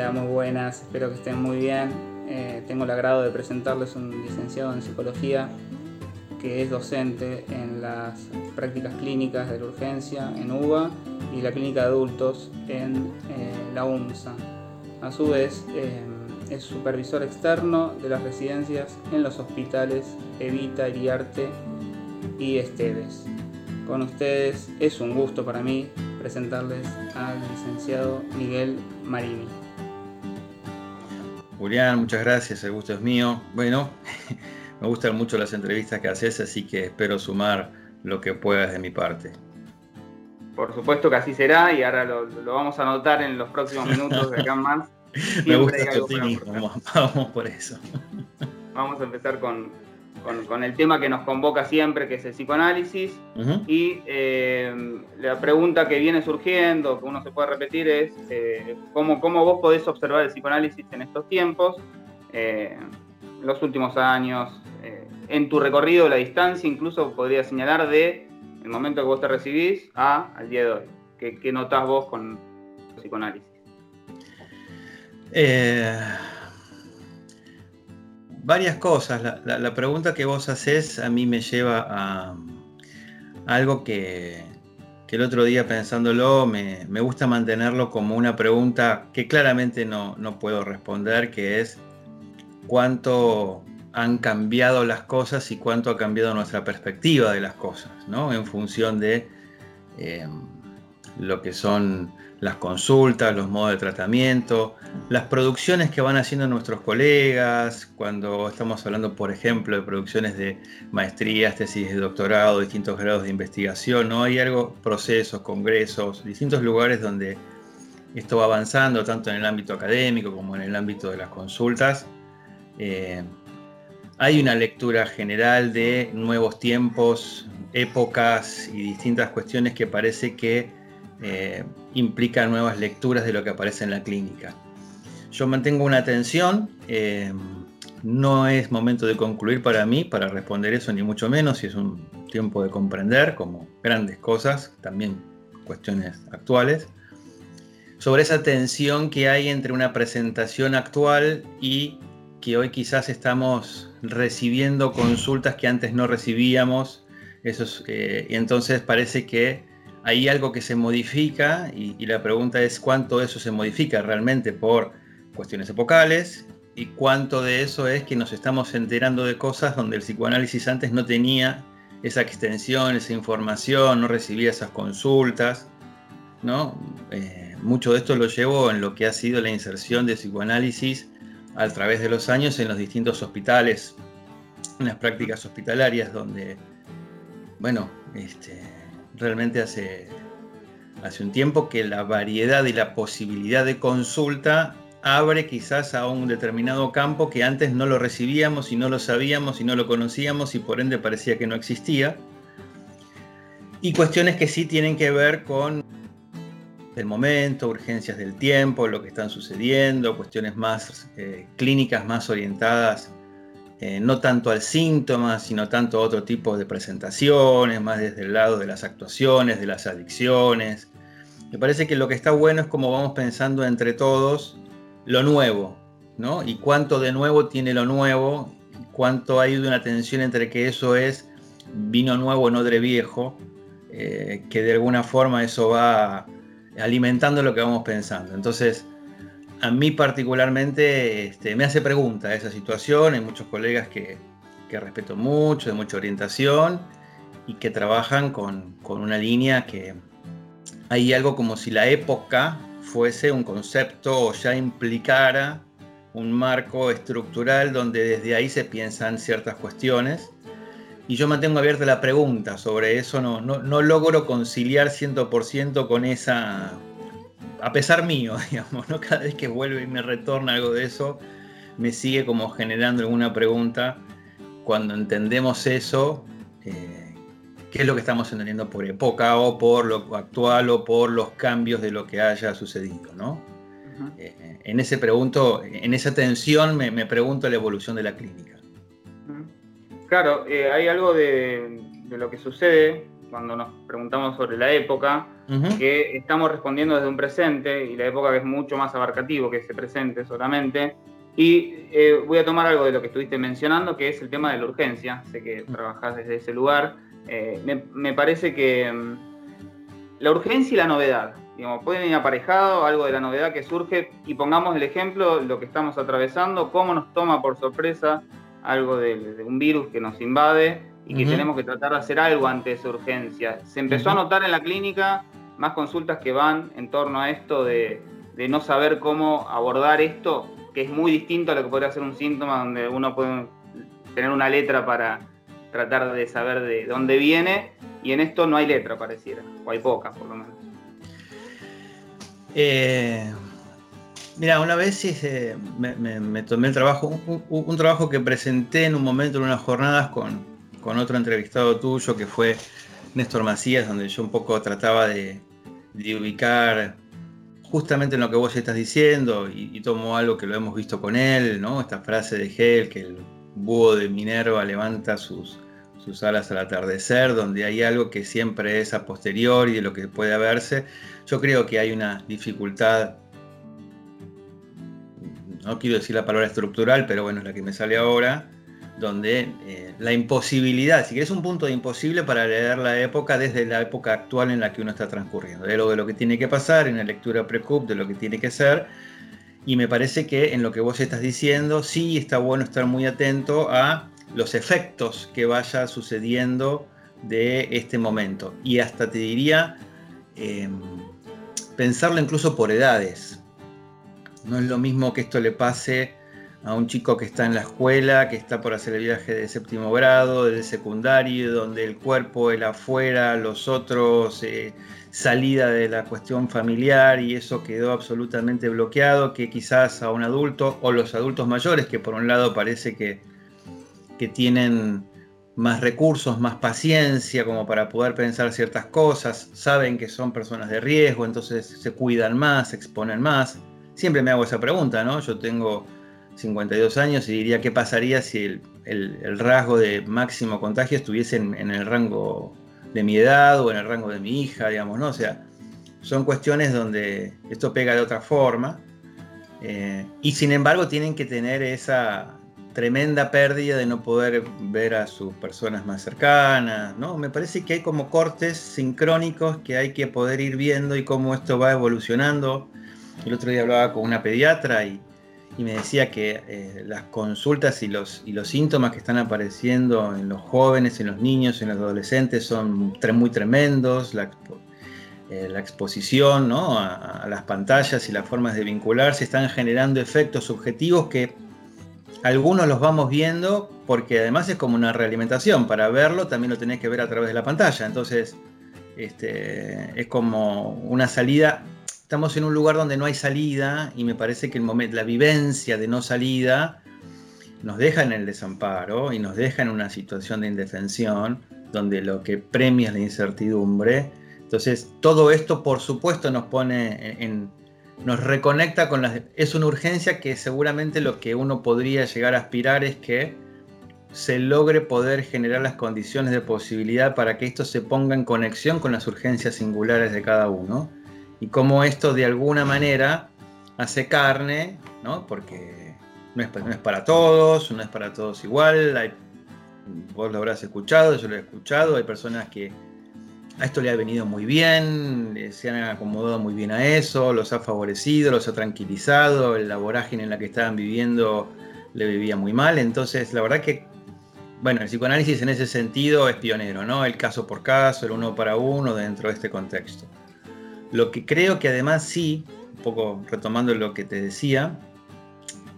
Hola, muy buenas, espero que estén muy bien. Eh, tengo el agrado de presentarles un licenciado en psicología que es docente en las prácticas clínicas de la urgencia en UBA y la clínica de adultos en eh, la UNSA. A su vez, eh, es supervisor externo de las residencias en los hospitales Evita, Iriarte y Esteves. Con ustedes es un gusto para mí presentarles al licenciado Miguel Marini. Julián, muchas gracias, el gusto es mío. Bueno, me gustan mucho las entrevistas que haces, así que espero sumar lo que puedas de mi parte. Por supuesto que así será y ahora lo, vamos a anotar en los próximos minutos de acá más. me gusta el optimismo, vamos por eso. Vamos a empezar con, con, el tema que nos convoca siempre, que es el psicoanálisis. Y eh, la pregunta que viene surgiendo, que uno se puede repetir, es eh, ¿cómo, vos podés observar el psicoanálisis en estos tiempos, eh, los últimos años, en tu recorrido, la distancia, incluso podría señalar de el momento que vos te recibís a al día de hoy. ¿Qué, qué notás vos con el psicoanálisis? Varias cosas. La, pregunta que vos haces a mí me lleva a, algo que, el otro día pensándolo me, gusta mantenerlo como una pregunta que claramente no, puedo responder, que es cuánto han cambiado las cosas y cuánto ha cambiado nuestra perspectiva de las cosas, ¿no? En función de eh, lo que son las consultas, los modos de tratamiento, las producciones que van haciendo nuestros colegas, cuando estamos hablando, por ejemplo, de producciones de maestrías, tesis de doctorado, distintos grados de investigación, ¿no? Hay algo, procesos, congresos, distintos lugares donde esto va avanzando, tanto en el ámbito académico como en el ámbito de las consultas. Eh, hay una lectura general de nuevos tiempos, épocas y distintas cuestiones que parece que eh, implica nuevas lecturas de lo que aparece en la clínica. Yo mantengo una atención, eh, no es momento de concluir para mí para responder eso, ni mucho menos, y es un tiempo de comprender como grandes cosas, también cuestiones actuales, sobre esa tensión que hay entre una presentación actual y que hoy quizás estamos recibiendo consultas que antes no recibíamos, eso eh, y entonces parece que hay algo que se modifica y, la pregunta es cuánto eso se modifica realmente por cuestiones epocales y cuánto de eso es que nos estamos enterando de cosas donde el psicoanálisis antes no tenía esa extensión, esa información, no recibía esas consultas. ¿no? Eh, mucho de esto lo llevo en lo que ha sido la inserción de psicoanálisis a través de los años en los distintos hospitales, en las prácticas hospitalarias, donde, bueno, este, realmente hace, hace un tiempo que la variedad y la posibilidad de consulta abre quizás a un determinado campo que antes no lo recibíamos y no lo sabíamos y no lo conocíamos y por ende parecía que no existía. Y cuestiones que sí tienen que ver con el momento, urgencias del tiempo, lo que están sucediendo, cuestiones más eh, clínicas, más orientadas eh, no tanto al síntoma, sino tanto a otro tipo de presentaciones, más desde el lado de las actuaciones, de las adicciones. Me parece que lo que está bueno es como vamos pensando entre todos lo nuevo, ¿no? Y cuánto de nuevo tiene lo nuevo, cuánto hay de una tensión entre que eso es vino nuevo, no de viejo, eh, que de alguna forma eso va alimentando lo que vamos pensando. Entonces, a mí particularmente este, me hace pregunta esa situación. Hay muchos colegas que, respeto mucho, de mucha orientación y que trabajan con, una línea que hay algo como si la época fuese un concepto o ya implicara un marco estructural donde desde ahí se piensan ciertas cuestiones. Y yo mantengo abierta la pregunta sobre eso, no, no, no logro conciliar 100% con esa a pesar mío, digamos, ¿no? Cada vez que vuelve y me retorna algo de eso, me sigue como generando alguna pregunta. Cuando entendemos eso, eh, ¿qué es lo que estamos entendiendo por época o por lo actual o por los cambios de lo que haya sucedido, ¿no? Eh, en ese pregunto, en esa tensión me, pregunto la evolución de la clínica. Claro, eh, hay algo de, de, lo que sucede cuando nos preguntamos sobre la época, que estamos respondiendo desde un presente y la época que es mucho más abarcativo que ese presente solamente. Y eh, voy a tomar algo de lo que estuviste mencionando, que es el tema de la urgencia. Sé que trabajás desde ese lugar. Eh, me, parece que mm, la urgencia y la novedad, digamos, pueden ir aparejado algo de la novedad que surge y pongamos el ejemplo, lo que estamos atravesando, cómo nos toma por sorpresa algo de, un virus que nos invade y que tenemos que tratar de hacer algo ante esa urgencia. Se empezó a notar en la clínica más consultas que van en torno a esto de, de no saber cómo abordar esto, que es muy distinto a lo que podría ser un síntoma donde uno puede tener una letra para tratar de saber de dónde viene, y en esto no hay letra, pareciera, o hay pocas por lo menos. Eh, mira, una vez eh, me, tomé el trabajo, un, trabajo que presenté en un momento en unas jornadas con, otro entrevistado tuyo que fue Néstor Macías, donde yo un poco trataba de, ubicar justamente en lo que vos estás diciendo y, tomo algo que lo hemos visto con él, ¿no? Esta frase de Hegel, que el búho de Minerva levanta sus, sus alas al atardecer, donde hay algo que siempre es a posteriori de lo que puede verse. Yo creo que hay una dificultad, no quiero decir la palabra estructural, pero bueno, es la que me sale ahora, donde eh, la imposibilidad, si es un punto de imposible para leer la época desde la época actual en la que uno está transcurriendo, de lo, de lo que tiene que pasar, en la lectura precup, de lo que tiene que ser, y me parece que en lo que vos estás diciendo, sí está bueno estar muy atento a los efectos que vaya sucediendo de este momento. Y hasta te diría, em, pensarlo incluso por edades. No es lo mismo que esto le pase a un chico que está en la escuela, que está por hacer el viaje de séptimo grado, de secundario, donde el cuerpo, el afuera, los otros, eh, salida de la cuestión familiar y eso quedó absolutamente bloqueado, que quizás a un adulto o los adultos mayores, que por un lado parece que que tienen más recursos, más paciencia como para poder pensar ciertas cosas, saben que son personas de riesgo, entonces se cuidan más, se exponen más. Siempre me hago esa pregunta, ¿no? Yo tengo 52 años y diría qué pasaría si el, rasgo de máximo contagio estuviese en, el rango de mi edad o en el rango de mi hija, digamos, ¿no? O sea, son cuestiones donde esto pega de otra forma eh, y sin embargo tienen que tener esa, tremenda pérdida de no poder ver a sus personas más cercanas, ¿no? Me parece que hay como cortes sincrónicos que hay que poder ir viendo y cómo esto va evolucionando. El otro día hablaba con una pediatra y, me decía que eh, las consultas y los, síntomas que están apareciendo en los jóvenes, en los niños, en los adolescentes son muy tremendos. La, eh, exposición a, a las pantallas y las formas de vincularse están generando efectos subjetivos que algunos los vamos viendo porque además es como una realimentación. Para verlo también lo tenés que ver a través de la pantalla. Entonces, este, es como una salida. Estamos en un lugar donde no hay salida y me parece que el momento, la vivencia de no salida nos deja en el desamparo y nos deja en una situación de indefensión donde lo que premia es la incertidumbre. Entonces, todo esto, por supuesto, nos pone en, nos reconecta con las... Es una urgencia que seguramente lo que uno podría llegar a aspirar es que se logre poder generar las condiciones de posibilidad para que esto se ponga en conexión con las urgencias singulares de cada uno. Y cómo esto de alguna manera hace carne, ¿no? Porque no es, para todos, no es para todos igual. Vos lo habrás escuchado, yo lo he escuchado. Hay personas que a esto le ha venido muy bien, se han acomodado muy bien a eso, los ha favorecido, los ha tranquilizado, la vorágine en la que estaban viviendo le vivía muy mal, entonces la verdad que, bueno, el psicoanálisis en ese sentido es pionero, ¿no? El caso por caso, el uno para uno dentro de este contexto. Lo que creo que además sí, un poco retomando lo que te decía,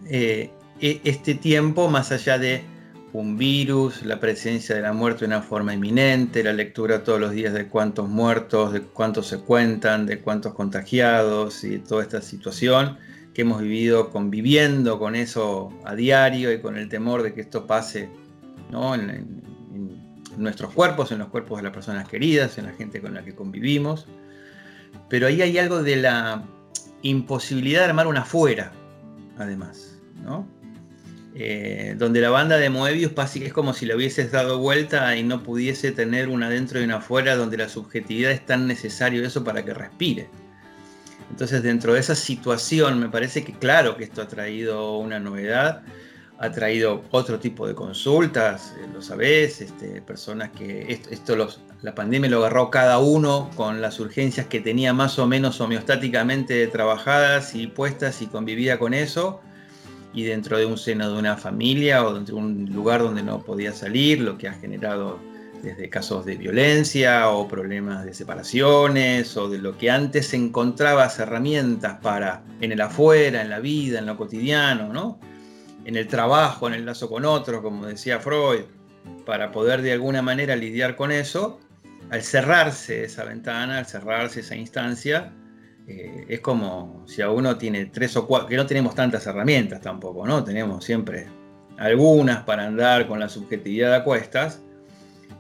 eh, e-, este tiempo, más allá de un virus, la presencia de la muerte de una forma inminente, la lectura todos los días de cuántos muertos, de cuántos se cuentan, de cuántos contagiados y toda esta situación que hemos vivido conviviendo con eso a diario y con el temor de que esto pase en, nuestros cuerpos, en los cuerpos de las personas queridas, en la gente con la que convivimos. Pero ahí hay algo de la imposibilidad de armar una fuera, además. ¿no? eh, donde la banda de Moebius es como si le hubieses dado vuelta y no pudiese tener una dentro y una afuera, donde la subjetividad es tan necesario eso para que respire. Entonces, dentro de esa situación, me parece que claro que esto ha traído una novedad, ha traído otro tipo de consultas, eh, lo sabés, este, personas que esto, la pandemia lo agarró cada uno con las urgencias que tenía más o menos homeostáticamente trabajadas y puestas y convivía con eso y dentro de un seno de una familia o dentro de un lugar donde no podía salir, lo que ha generado desde casos de violencia o problemas de separaciones o de lo que antes encontrabas herramientas para en el afuera, en la vida, en lo cotidiano, ¿no? En el trabajo, en el lazo con otros, como decía Freud, para poder de alguna manera lidiar con eso, al cerrarse esa ventana, al cerrarse esa instancia, eh, es como si a uno tiene tres o cuatro, que no tenemos tantas herramientas tampoco, ¿no? Tenemos siempre algunas para andar con la subjetividad a cuestas.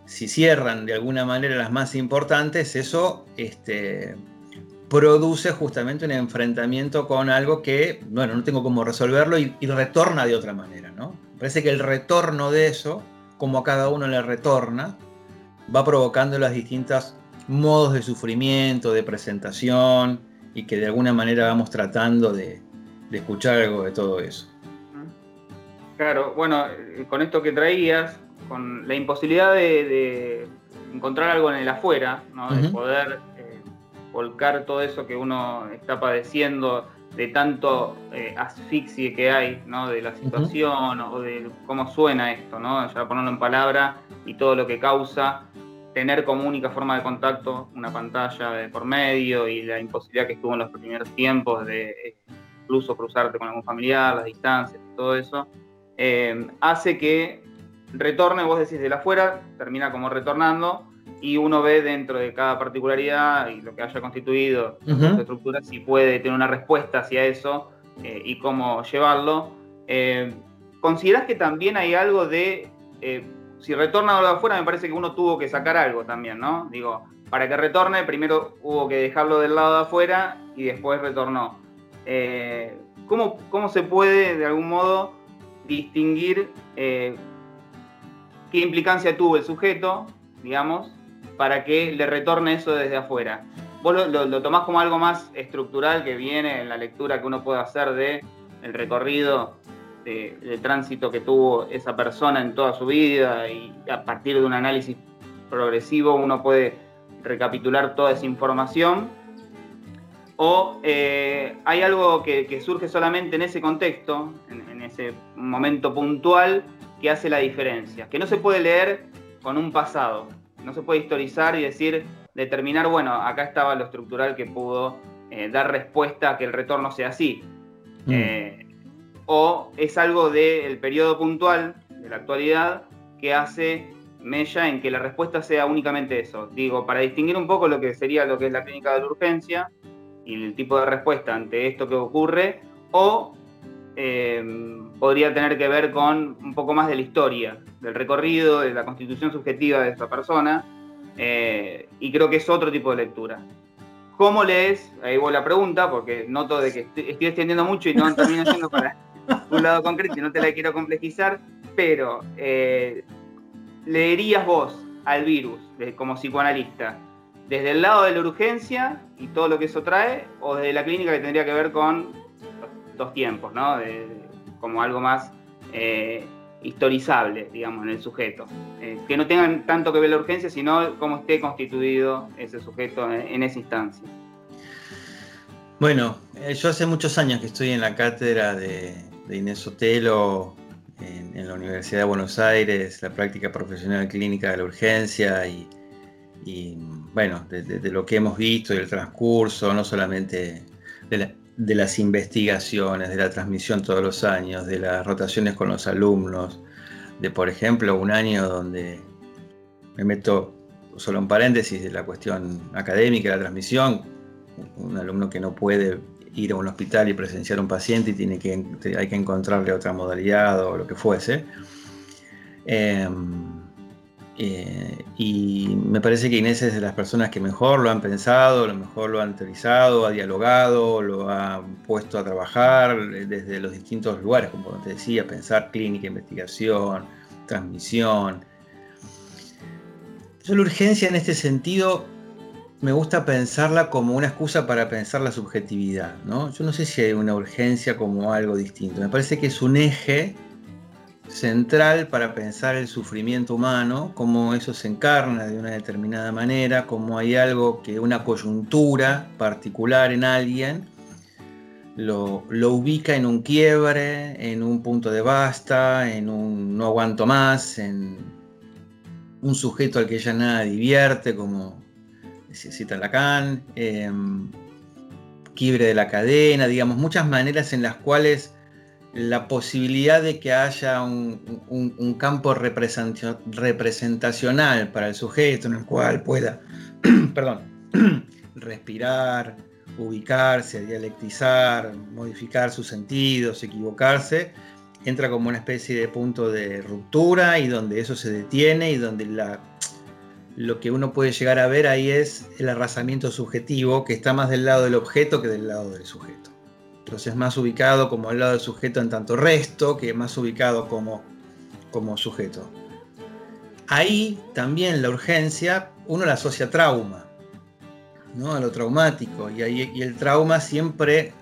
Si cierran de alguna manera las más importantes, eso este, produce justamente un enfrentamiento con algo que, bueno, no tengo cómo resolverlo y, y retorna de otra manera, ¿no? Parece que el retorno de eso, como a cada uno le retorna, va provocando los distintos modos de sufrimiento, de presentación, y que de alguna manera vamos tratando de, escuchar algo de todo eso. Claro, bueno, con esto que traías, con la imposibilidad de, encontrar algo en el afuera, de poder volcar todo eso que uno está padeciendo, de tanto eh, asfixie que hay, ¿no? de la situación o de cómo suena esto, ¿no? ya ponerlo en palabra y todo lo que causa, tener como única forma de contacto una pantalla de por medio y la imposibilidad que estuvo en los primeros tiempos de eh, incluso cruzarte con algún familiar, las distancias, todo eso, eh, hace que retorne, vos decís, de la afuera, termina como retornando y uno ve dentro de cada particularidad y lo que haya constituido la estructura si puede tener una respuesta hacia eso eh, y cómo llevarlo. ¿Considerás que también hay algo de si retorna de afuera, me parece que uno tuvo que sacar algo también, ¿no? Digo, para que retorne, primero hubo que dejarlo del lado de afuera y después retornó. Eh, ¿cómo, se puede, de algún modo, distinguir eh, qué implicancia tuvo el sujeto, digamos, para que le retorne eso desde afuera? ¿Vos lo, lo tomás como algo más estructural que viene en la lectura que uno puede hacer de el recorrido de, tránsito que tuvo esa persona en toda su vida y a partir de un análisis progresivo uno puede recapitular toda esa información. O eh, hay algo que, surge solamente en ese contexto, en, ese momento puntual, que hace la diferencia, que no se puede leer con un pasado, no se puede historizar y decir, determinar, bueno, acá estaba lo estructural que pudo eh, dar respuesta a que el retorno sea así. Mm. Eh, o es algo del periodo puntual de la actualidad que hace mella en que la respuesta sea únicamente eso. Digo, para distinguir un poco lo que sería lo que es la clínica de la urgencia y el tipo de respuesta ante esto que ocurre, o em, podría tener que ver con un poco más de la historia, del recorrido, de la constitución subjetiva de esta persona, eh, y creo que es otro tipo de lectura. ¿Cómo lees? Ahí voy la pregunta, porque noto de que estoy, extendiendo mucho y no termino yendo para, un lado concreto y no te la quiero complejizar, pero eh, leerías vos al virus como psicoanalista desde el lado de la urgencia y todo lo que eso trae, o desde la clínica que tendría que ver con tiempos, ¿no? como algo más eh, historizable, digamos, en el sujeto. Eh, que no tengan tanto que ver la urgencia, sino cómo esté constituido ese sujeto en esa instancia. Bueno, yo hace muchos años que estoy en la cátedra de, Inés Sotelo en, la Universidad de Buenos Aires, la práctica profesional clínica de la urgencia y, bueno, de, lo que hemos visto y el transcurso, no solamente de, las investigaciones, de la transmisión todos los años, de las rotaciones con los alumnos, de por ejemplo un año donde me meto solo en paréntesis de la cuestión académica, la transmisión, un alumno que no puede ir a un hospital y presenciar a un paciente y tiene que, hay que encontrarle otra modalidad o lo que fuese. Em, Eh, y me parece que Inés es de las personas que mejor lo han pensado, lo mejor lo han teorizado, ha dialogado, lo ha puesto a trabajar desde los distintos lugares, como te decía, pensar clínica, investigación, transmisión. Yo la urgencia en este sentido me gusta pensarla como una excusa para pensar la subjetividad. ¿no? Yo no sé si hay una urgencia como algo distinto. Me parece que es un eje central para pensar el sufrimiento humano, cómo eso se encarna de una determinada manera, cómo hay algo que una coyuntura particular en alguien lo, ubica en un quiebre, en un punto de basta, en un no aguanto más, en un sujeto al que ya nada divierte, como cita Lacan, eh, quiebre de la cadena, digamos, muchas maneras en las cuales la posibilidad de que haya un, campo representacional para el sujeto en el cual pueda, perdón, respirar, ubicarse, dialectizar, modificar sus sentidos, equivocarse, entra como una especie de punto de ruptura y donde eso se detiene y donde la, lo que uno puede llegar a ver ahí es el arrasamiento subjetivo que está más del lado del objeto que del lado del sujeto. Entonces más ubicado como el lado del sujeto en tanto resto que más ubicado como, como sujeto. Ahí también la urgencia uno la asocia a trauma, ¿no? a lo traumático, y, ahí, y el trauma siempre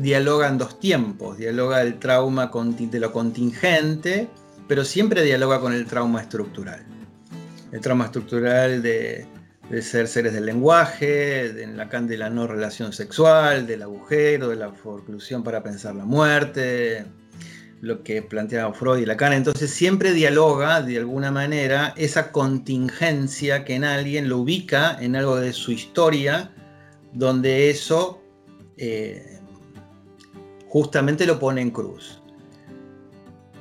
dialoga en dos tiempos, dialoga el trauma de lo contingente, pero siempre dialoga con el trauma estructural. El trauma estructural de, de ser seres del lenguaje, de Lacan de la no relación sexual, del agujero, de la forclusión para pensar la muerte, lo que planteaba Freud y Lacan. Entonces siempre dialoga de alguna manera esa contingencia que en alguien lo ubica en algo de su historia, donde eso eh, justamente lo pone en cruz.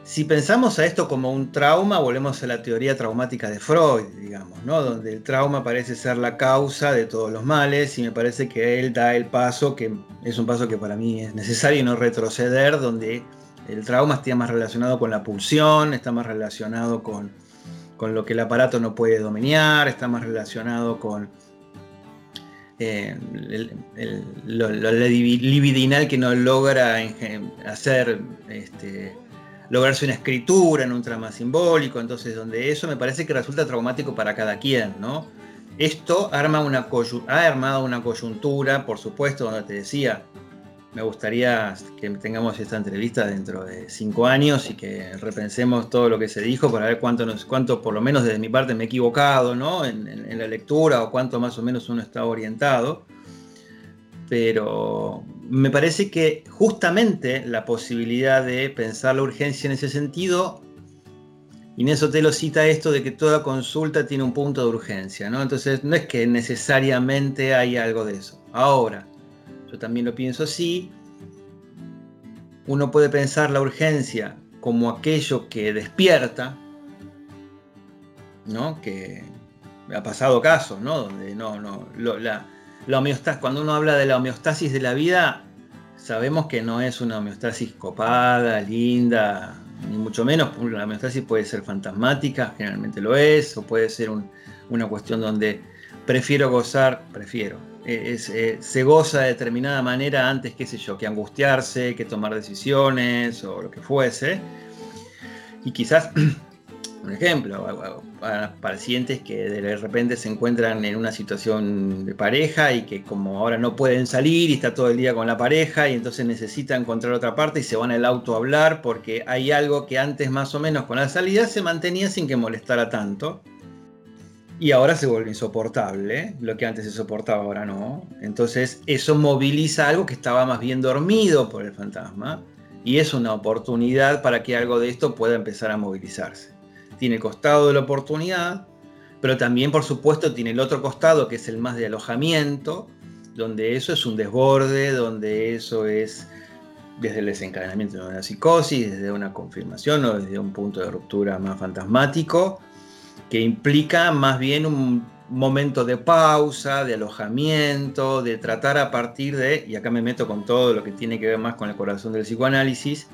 Si pensamos a esto como un trauma, volvemos a la teoría traumática de Freud, digamos, ¿no? donde el trauma parece ser la causa de todos los males y me parece que él da el paso, que es un paso que para mí es necesario no retroceder, donde el trauma está más relacionado con la pulsión, está más relacionado con, lo que el aparato no puede dominar, está más relacionado con eh, lo, libidinal que no logra hacer este, lograrse una escritura en un trama simbólico, entonces donde eso me parece que resulta traumático para cada quien, ¿no? Esto arma una ha armado una coyuntura, por supuesto, donde te decía, me gustaría que tengamos esta entrevista dentro de cinco años y que repensemos todo lo que se dijo para ver cuánto, nos, por lo menos desde mi parte me he equivocado ¿no? en la lectura o cuánto más o menos uno está orientado pero me parece que justamente la posibilidad de pensar la urgencia en ese sentido, Inés Otelo cita esto de que toda consulta tiene un punto de urgencia, ¿no? Entonces no es que necesariamente hay algo de eso. Ahora, yo también lo pienso así, uno puede pensar la urgencia como aquello que despierta, ¿no? Que ha pasado casos, ¿no? Donde no, no, la, cuando uno habla de la homeostasis de la vida, sabemos que no es una homeostasis copada, linda, ni mucho menos. La homeostasis puede ser fantasmática, generalmente lo es, o puede ser una cuestión donde prefiero gozar, prefiero, e, eh, se goza de determinada manera antes, qué sé yo, que angustiarse, que tomar decisiones o lo que fuese. Y quizás un ejemplo, para pacientes que de repente se encuentran en una situación de pareja y que como ahora no pueden salir y está todo el día con la pareja y entonces necesitan encontrar otra parte y se van al auto a hablar porque hay algo que antes más o menos con la salida se mantenía sin que molestara tanto y ahora se vuelve insoportable, lo que antes se soportaba ahora no. Entonces eso moviliza algo que estaba más bien dormido por el fantasma y es una oportunidad para que algo de esto pueda empezar a movilizarse tiene el costado de la oportunidad, pero también, por supuesto, tiene el otro costado, que es el más de alojamiento, donde eso es un desborde, donde eso es desde el desencadenamiento de una psicosis, desde una confirmación o desde un punto de ruptura más fantasmático, que implica más bien un momento de pausa, de alojamiento, de tratar a partir de, y acá me meto con todo lo que tiene que ver más con el corazón del psicoanálisis,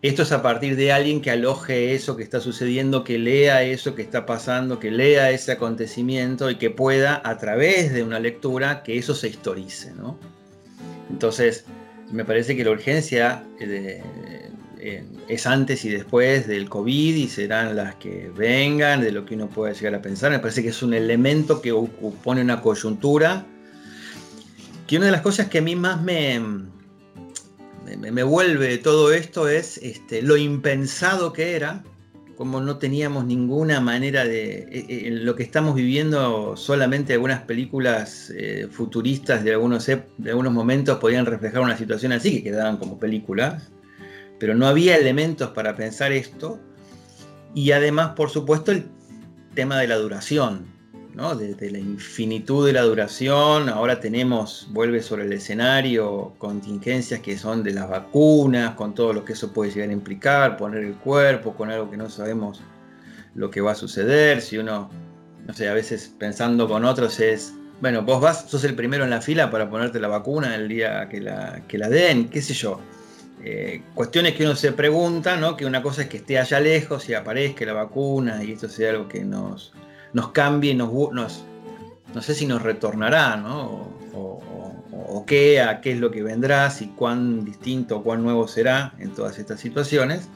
esto es a partir de alguien que aloje eso que está sucediendo, que lea eso que está pasando, que lea ese acontecimiento y que pueda, a través de una lectura, que eso se historice. ¿no? Entonces, me parece que la urgencia eh, eh, es antes y después del COVID y serán las que vengan, de lo que uno pueda llegar a pensar. Me parece que es un elemento que pone una coyuntura. Que una de las cosas que a mí más me, me, vuelve todo esto es este, lo impensado que era, como no teníamos ninguna manera de... Eh, eh, lo que estamos viviendo, solamente algunas películas eh, futuristas de algunos, de algunos momentos podían reflejar una situación así, que quedaban como películas, pero no había elementos para pensar esto. Y además, por supuesto, el tema de la duración desde la infinitud de la duración, ahora tenemos, vuelve sobre el escenario, contingencias que son de las vacunas, con todo lo que eso puede llegar a implicar, poner el cuerpo con algo que no sabemos lo que va a suceder, si uno, no sé, a veces pensando con otros es, bueno, vos vas, sos el primero en la fila para ponerte la vacuna el día que la, que la den, qué sé yo. Eh, cuestiones que uno se pregunta, ¿no? Que una cosa es que esté allá lejos y aparezca la vacuna y esto sea algo que nos, nos cambie, no sé si nos retornará, ¿no? O, qué, a qué es lo que vendrá, si cuán distinto o cuán nuevo será en todas estas situaciones.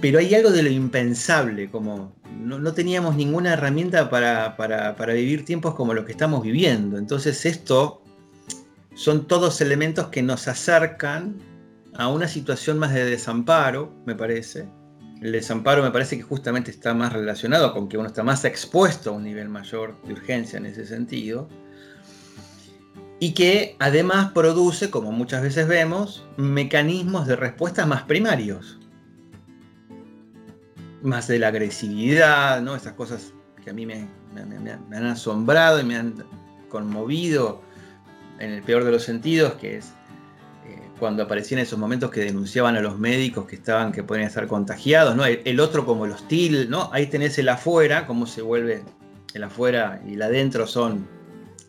Pero hay algo de lo impensable, como no, teníamos ninguna herramienta para, vivir tiempos como los que estamos viviendo. Entonces esto son todos elementos que nos acercan a una situación más de desamparo, me parece, el desamparo me parece que justamente está más relacionado con que uno está más expuesto a un nivel mayor de urgencia en ese sentido. Y que además produce, como muchas veces vemos, mecanismos de respuesta más primarios. Más de la agresividad, ¿no? Estas cosas que a mí me han asombrado y me han conmovido en el peor de los sentidos, que es cuando aparecían esos momentos que denunciaban a los médicos que estaban, que podían estar contagiados, ¿no? El, otro como el hostil, ¿no? Ahí tenés el afuera, cómo se vuelve el afuera y el adentro son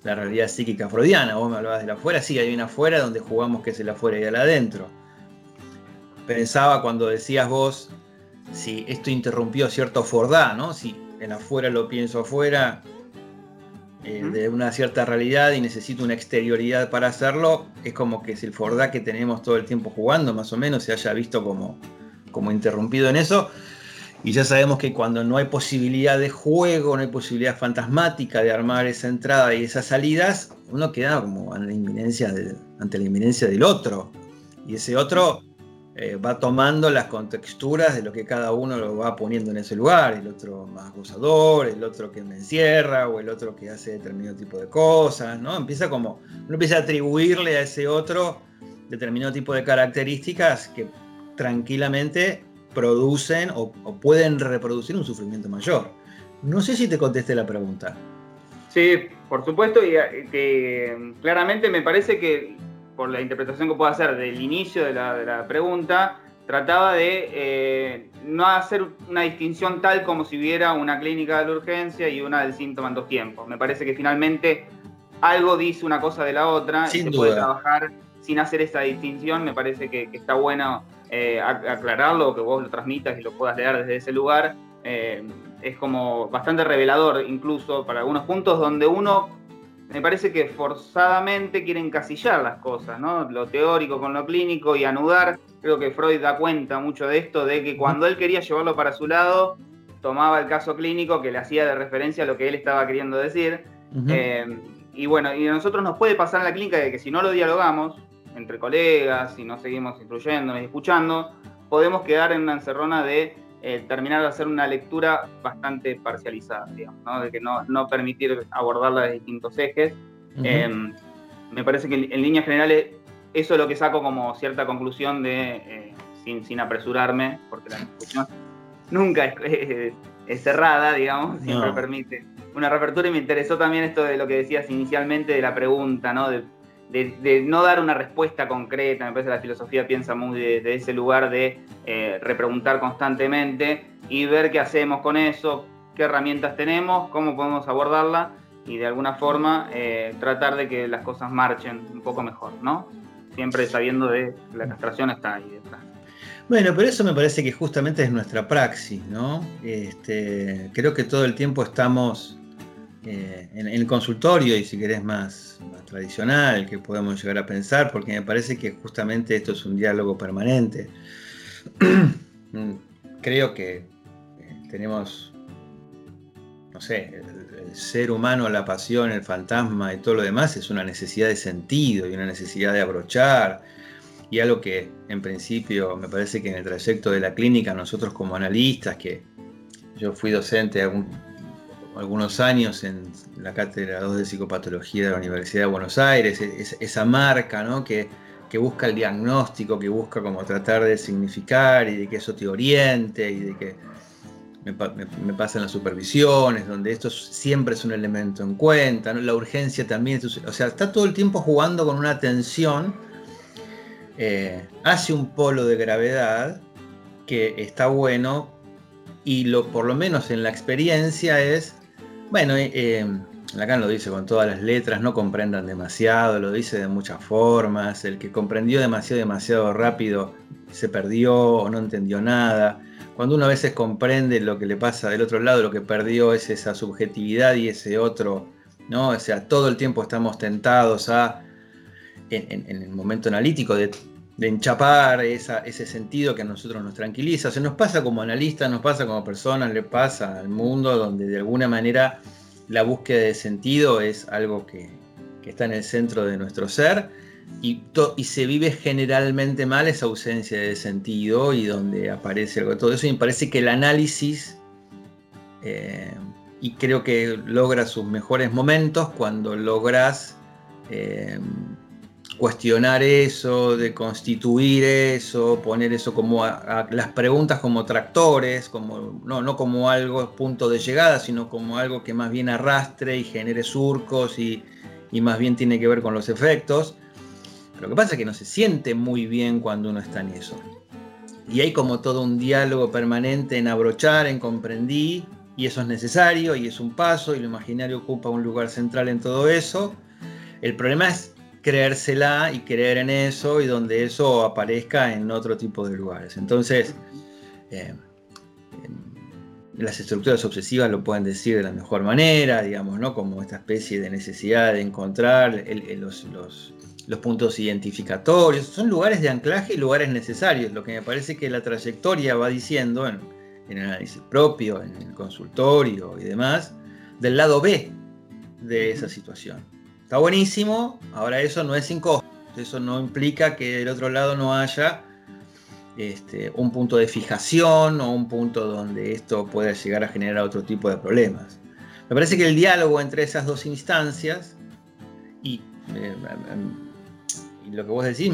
la realidad psíquica freudiana. Vos me hablabas del afuera, sí, hay un afuera donde jugamos que es el afuera y el adentro. Pensaba cuando decías vos si esto interrumpió cierto Fordá, ¿no? Si el afuera lo pienso afuera, eh, de una cierta realidad y necesito una exterioridad para hacerlo, es como que si el Fordá que tenemos todo el tiempo jugando, más o menos, se haya visto como, como interrumpido en eso. Y ya sabemos que cuando no hay posibilidad de juego, no hay posibilidad fantasmática de armar esa entrada y esas salidas, uno queda como ante la inminencia, ante la inminencia del otro. Y ese otro eh, va tomando las contexturas de lo que cada uno lo va poniendo en ese lugar, el otro más gozador, el otro que me encierra o el otro que hace determinado tipo de cosas, ¿no? Empieza como, uno empieza a atribuirle a ese otro determinado tipo de características que tranquilamente producen o, pueden reproducir un sufrimiento mayor. No sé si te contesté la pregunta. Sí, por supuesto, y que claramente me parece que por la interpretación que puedo hacer del inicio de la, pregunta, trataba de eh, no hacer una distinción tal como si hubiera una clínica de la urgencia y una del síntoma en dos tiempos. Me parece que finalmente algo dice una cosa de la otra y se puede trabajar sin hacer esa distinción. Me parece que, está bueno eh, aclararlo, que vos lo transmitas y lo puedas leer desde ese lugar. Eh, es como bastante revelador incluso para algunos puntos donde uno me parece que forzadamente quieren encasillar las cosas, ¿no? Lo teórico con lo clínico y anudar. Creo que Freud da cuenta mucho de esto, de que cuando él quería llevarlo para su lado, tomaba el caso clínico que le hacía de referencia a lo que él estaba queriendo decir. Eh, y bueno, y a nosotros nos puede pasar en la clínica de que si no lo dialogamos entre colegas, si no seguimos instruyéndonos y escuchando, podemos quedar en una encerrona de eh, terminar de hacer una lectura bastante parcializada, digamos, ¿no? de que no, no permitir abordarla de distintos ejes. Em, me parece que en, líneas generales eso es lo que saco como cierta conclusión de, eh, sin, sin, apresurarme, porque la discusión nunca es, cerrada, digamos, siempre permite una reapertura y me interesó también esto de lo que decías inicialmente de la pregunta, ¿no? De, de, no dar una respuesta concreta, me parece que la filosofía piensa muy de, ese lugar de eh, repreguntar constantemente y ver qué hacemos con eso, qué herramientas tenemos, cómo podemos abordarla y de alguna forma eh, tratar de que las cosas marchen un poco mejor, ¿no? Siempre sabiendo de que la castración está ahí detrás. Bueno, pero eso me parece que justamente es nuestra praxis, ¿no? Este, creo que todo el tiempo estamos eh, en, el consultorio y si querés más, tradicional que podemos llegar a pensar, porque me parece que justamente esto es un diálogo permanente. creo que eh, tenemos, no sé, el, ser humano, la pasión, el fantasma y todo lo demás es una necesidad de sentido y una necesidad de abrochar. Y algo que en principio me parece que en el trayecto de la clínica nosotros como analistas, que yo fui docente algunos años en la cátedra 2 de psicopatología de la Universidad de Buenos Aires, esa marca ¿no? que, que busca el diagnóstico, que busca como tratar de significar y de que eso te oriente y de que me, me, pasan las supervisiones, donde esto siempre es un elemento en cuenta, la urgencia también, o sea, está todo el tiempo jugando con una tensión, eh, hace un polo de gravedad que está bueno y lo, por lo menos en la experiencia es, bueno, eh, eh, Lacan lo dice con todas las letras, no comprendan demasiado, lo dice de muchas formas, el que comprendió demasiado, demasiado rápido se perdió o no entendió nada. Cuando uno a veces comprende lo que le pasa del otro lado, lo que perdió es esa subjetividad y ese otro, ¿no? O sea, todo el tiempo estamos tentados a, en, el momento analítico, de, enchapar ese sentido que a nosotros nos tranquiliza. O sea, nos pasa como analistas, nos pasa como personas, le pasa al mundo donde de alguna manera la búsqueda de sentido es algo que, está en el centro de nuestro ser y, se vive generalmente mal esa ausencia de sentido y donde aparece algo de todo eso. Y me parece que el análisis, eh, y creo que logra sus mejores momentos cuando logras eh, cuestionar eso, de constituir eso, poner eso como las preguntas como tractores, como, no, no como algo punto de llegada, sino como algo que más bien arrastre y genere surcos y, y más bien tiene que ver con los efectos. Lo que pasa es que no se siente muy bien cuando uno está en eso. Y hay como todo un diálogo permanente en abrochar, en comprendí, y eso es necesario, y es un paso, y lo imaginario ocupa un lugar central en todo eso. El problema es creérsela y creer en eso y donde eso aparezca en otro tipo de lugares. Entonces, eh, las estructuras obsesivas lo pueden decir de la mejor manera, digamos, ¿no? Como esta especie de necesidad de encontrar los, puntos identificatorios. Son lugares de anclaje y lugares necesarios. Lo que me parece que la trayectoria va diciendo en, en el análisis propio, en el consultorio y demás, del lado B de esa situación. Está buenísimo, ahora eso no es sin costo, eso no implica que del otro lado no haya este, un punto de fijación o un punto donde esto pueda llegar a generar otro tipo de problemas. Me parece que el diálogo entre esas dos instancias y, eh, lo que vos decís,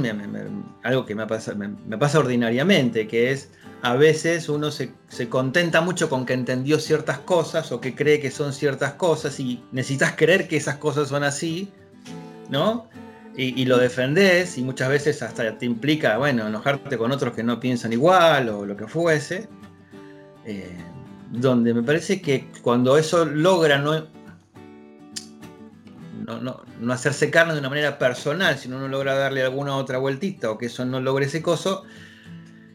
algo que me pasa, me pasa ordinariamente, que es a veces uno se, contenta mucho con que entendió ciertas cosas o que cree que son ciertas cosas y necesitas creer que esas cosas son así, ¿no? Y, lo defendés y muchas veces hasta te implica, bueno, enojarte con otros que no piensan igual o lo que fuese. Eh, donde me parece que cuando eso logra no, no, no, hacerse carne de una manera personal, sino uno logra darle alguna otra vueltita o que eso no logre ese coso,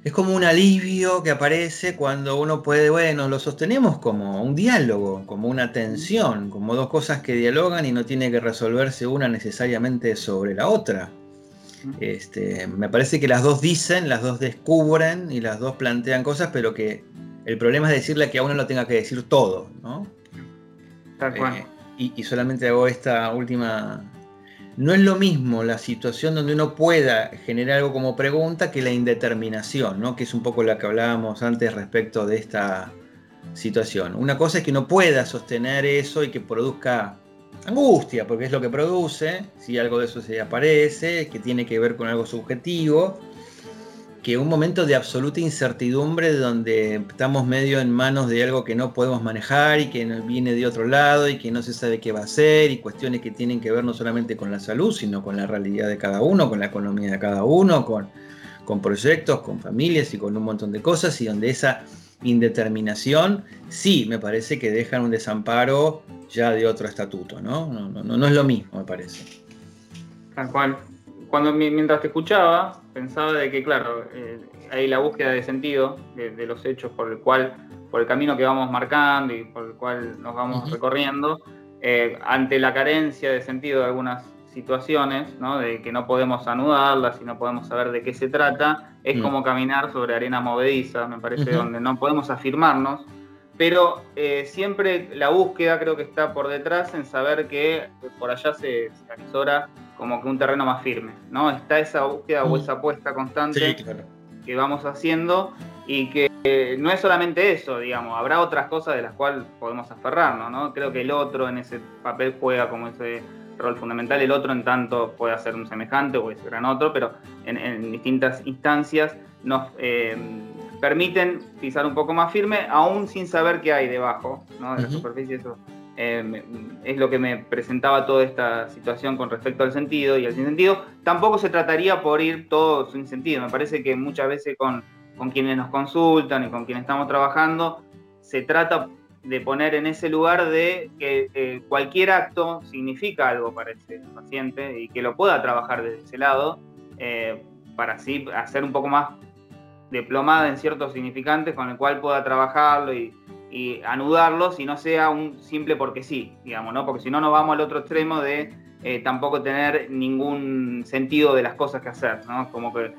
es como un alivio que aparece cuando uno puede, bueno, lo sostenemos como un diálogo, como una tensión, como dos cosas que dialogan y no tiene que resolverse una necesariamente sobre la otra. Este, me parece que las dos dicen, las dos descubren y las dos plantean cosas, pero que el problema es decirle que a uno lo tenga que decir todo, ¿no? Tal cual. Eh, y, solamente hago esta última no es lo mismo la situación donde uno pueda generar algo como pregunta que la indeterminación, ¿no? que es un poco la que hablábamos antes respecto de esta situación. Una cosa es que uno pueda sostener eso y que produzca angustia, porque es lo que produce, si algo de eso se aparece, que tiene que ver con algo subjetivo, que un momento de absoluta incertidumbre donde estamos medio en manos de algo que no podemos manejar y que viene de otro lado y que no se sabe qué va a ser y cuestiones que tienen que ver no solamente con la salud, sino con la realidad de cada uno, con la economía de cada uno, con, con proyectos, con familias y con un montón de cosas y donde esa indeterminación sí me parece que dejan un desamparo ya de otro estatuto, ¿no? No, no, no, es lo mismo, me parece. Tal cual. Cuando mientras te escuchaba, pensaba de que, claro, eh, hay la búsqueda de sentido de, los hechos por el cual, por el camino que vamos marcando y por el cual nos vamos recorriendo, eh, ante la carencia de sentido de algunas situaciones, ¿no? de que no podemos anudarlas y no podemos saber de qué se trata, es mm. como caminar sobre arena movediza, me parece, donde no podemos afirmarnos, pero eh, siempre la búsqueda creo que está por detrás en saber que por allá se, se como que un terreno más firme, ¿no? Está esa búsqueda o mm. esa apuesta constante que vamos haciendo y que eh, no es solamente eso, digamos, habrá otras cosas de las cuales podemos aferrarnos, ¿no? Creo que el otro en ese papel juega como ese rol fundamental, el otro en tanto puede hacer un semejante o puede ser gran otro, pero en, distintas instancias nos eh, permiten pisar un poco más firme, aún sin saber qué hay debajo, ¿no? De la superficie, eso eh, es lo que me presentaba toda esta situación con respecto al sentido y al sinsentido. Tampoco se trataría por ir todo sin sentido. Me parece que muchas veces con, con quienes nos consultan y con quienes estamos trabajando, se trata de poner en ese lugar de que cualquier acto significa algo para ese paciente y que lo pueda trabajar desde ese lado eh, para así hacer un poco más diplomada en ciertos significantes con el cual pueda trabajarlo y anudarlo si no sea un simple porque sí, digamos, ¿no? Porque si no, nos vamos al otro extremo de eh, tampoco tener ningún sentido de las cosas que hacer, ¿no? Como que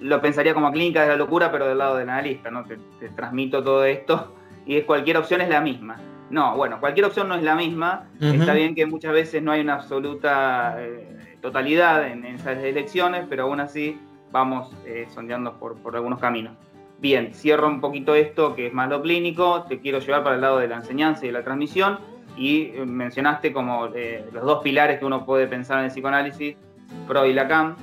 lo pensaría como clínica de la locura, pero del lado del analista, ¿no? Te, transmito todo esto y es cualquier opción es la misma. No, bueno, cualquier opción no es la misma. Está bien que muchas veces no hay una absoluta eh, totalidad en, esas elecciones, pero aún así vamos eh, sondeando por, por algunos caminos. Bien, cierro un poquito esto, que es más lo clínico, te quiero llevar para el lado de la enseñanza y de la transmisión, y eh, mencionaste como eh, los dos pilares que uno puede pensar en el psicoanálisis, Freud y Lacan.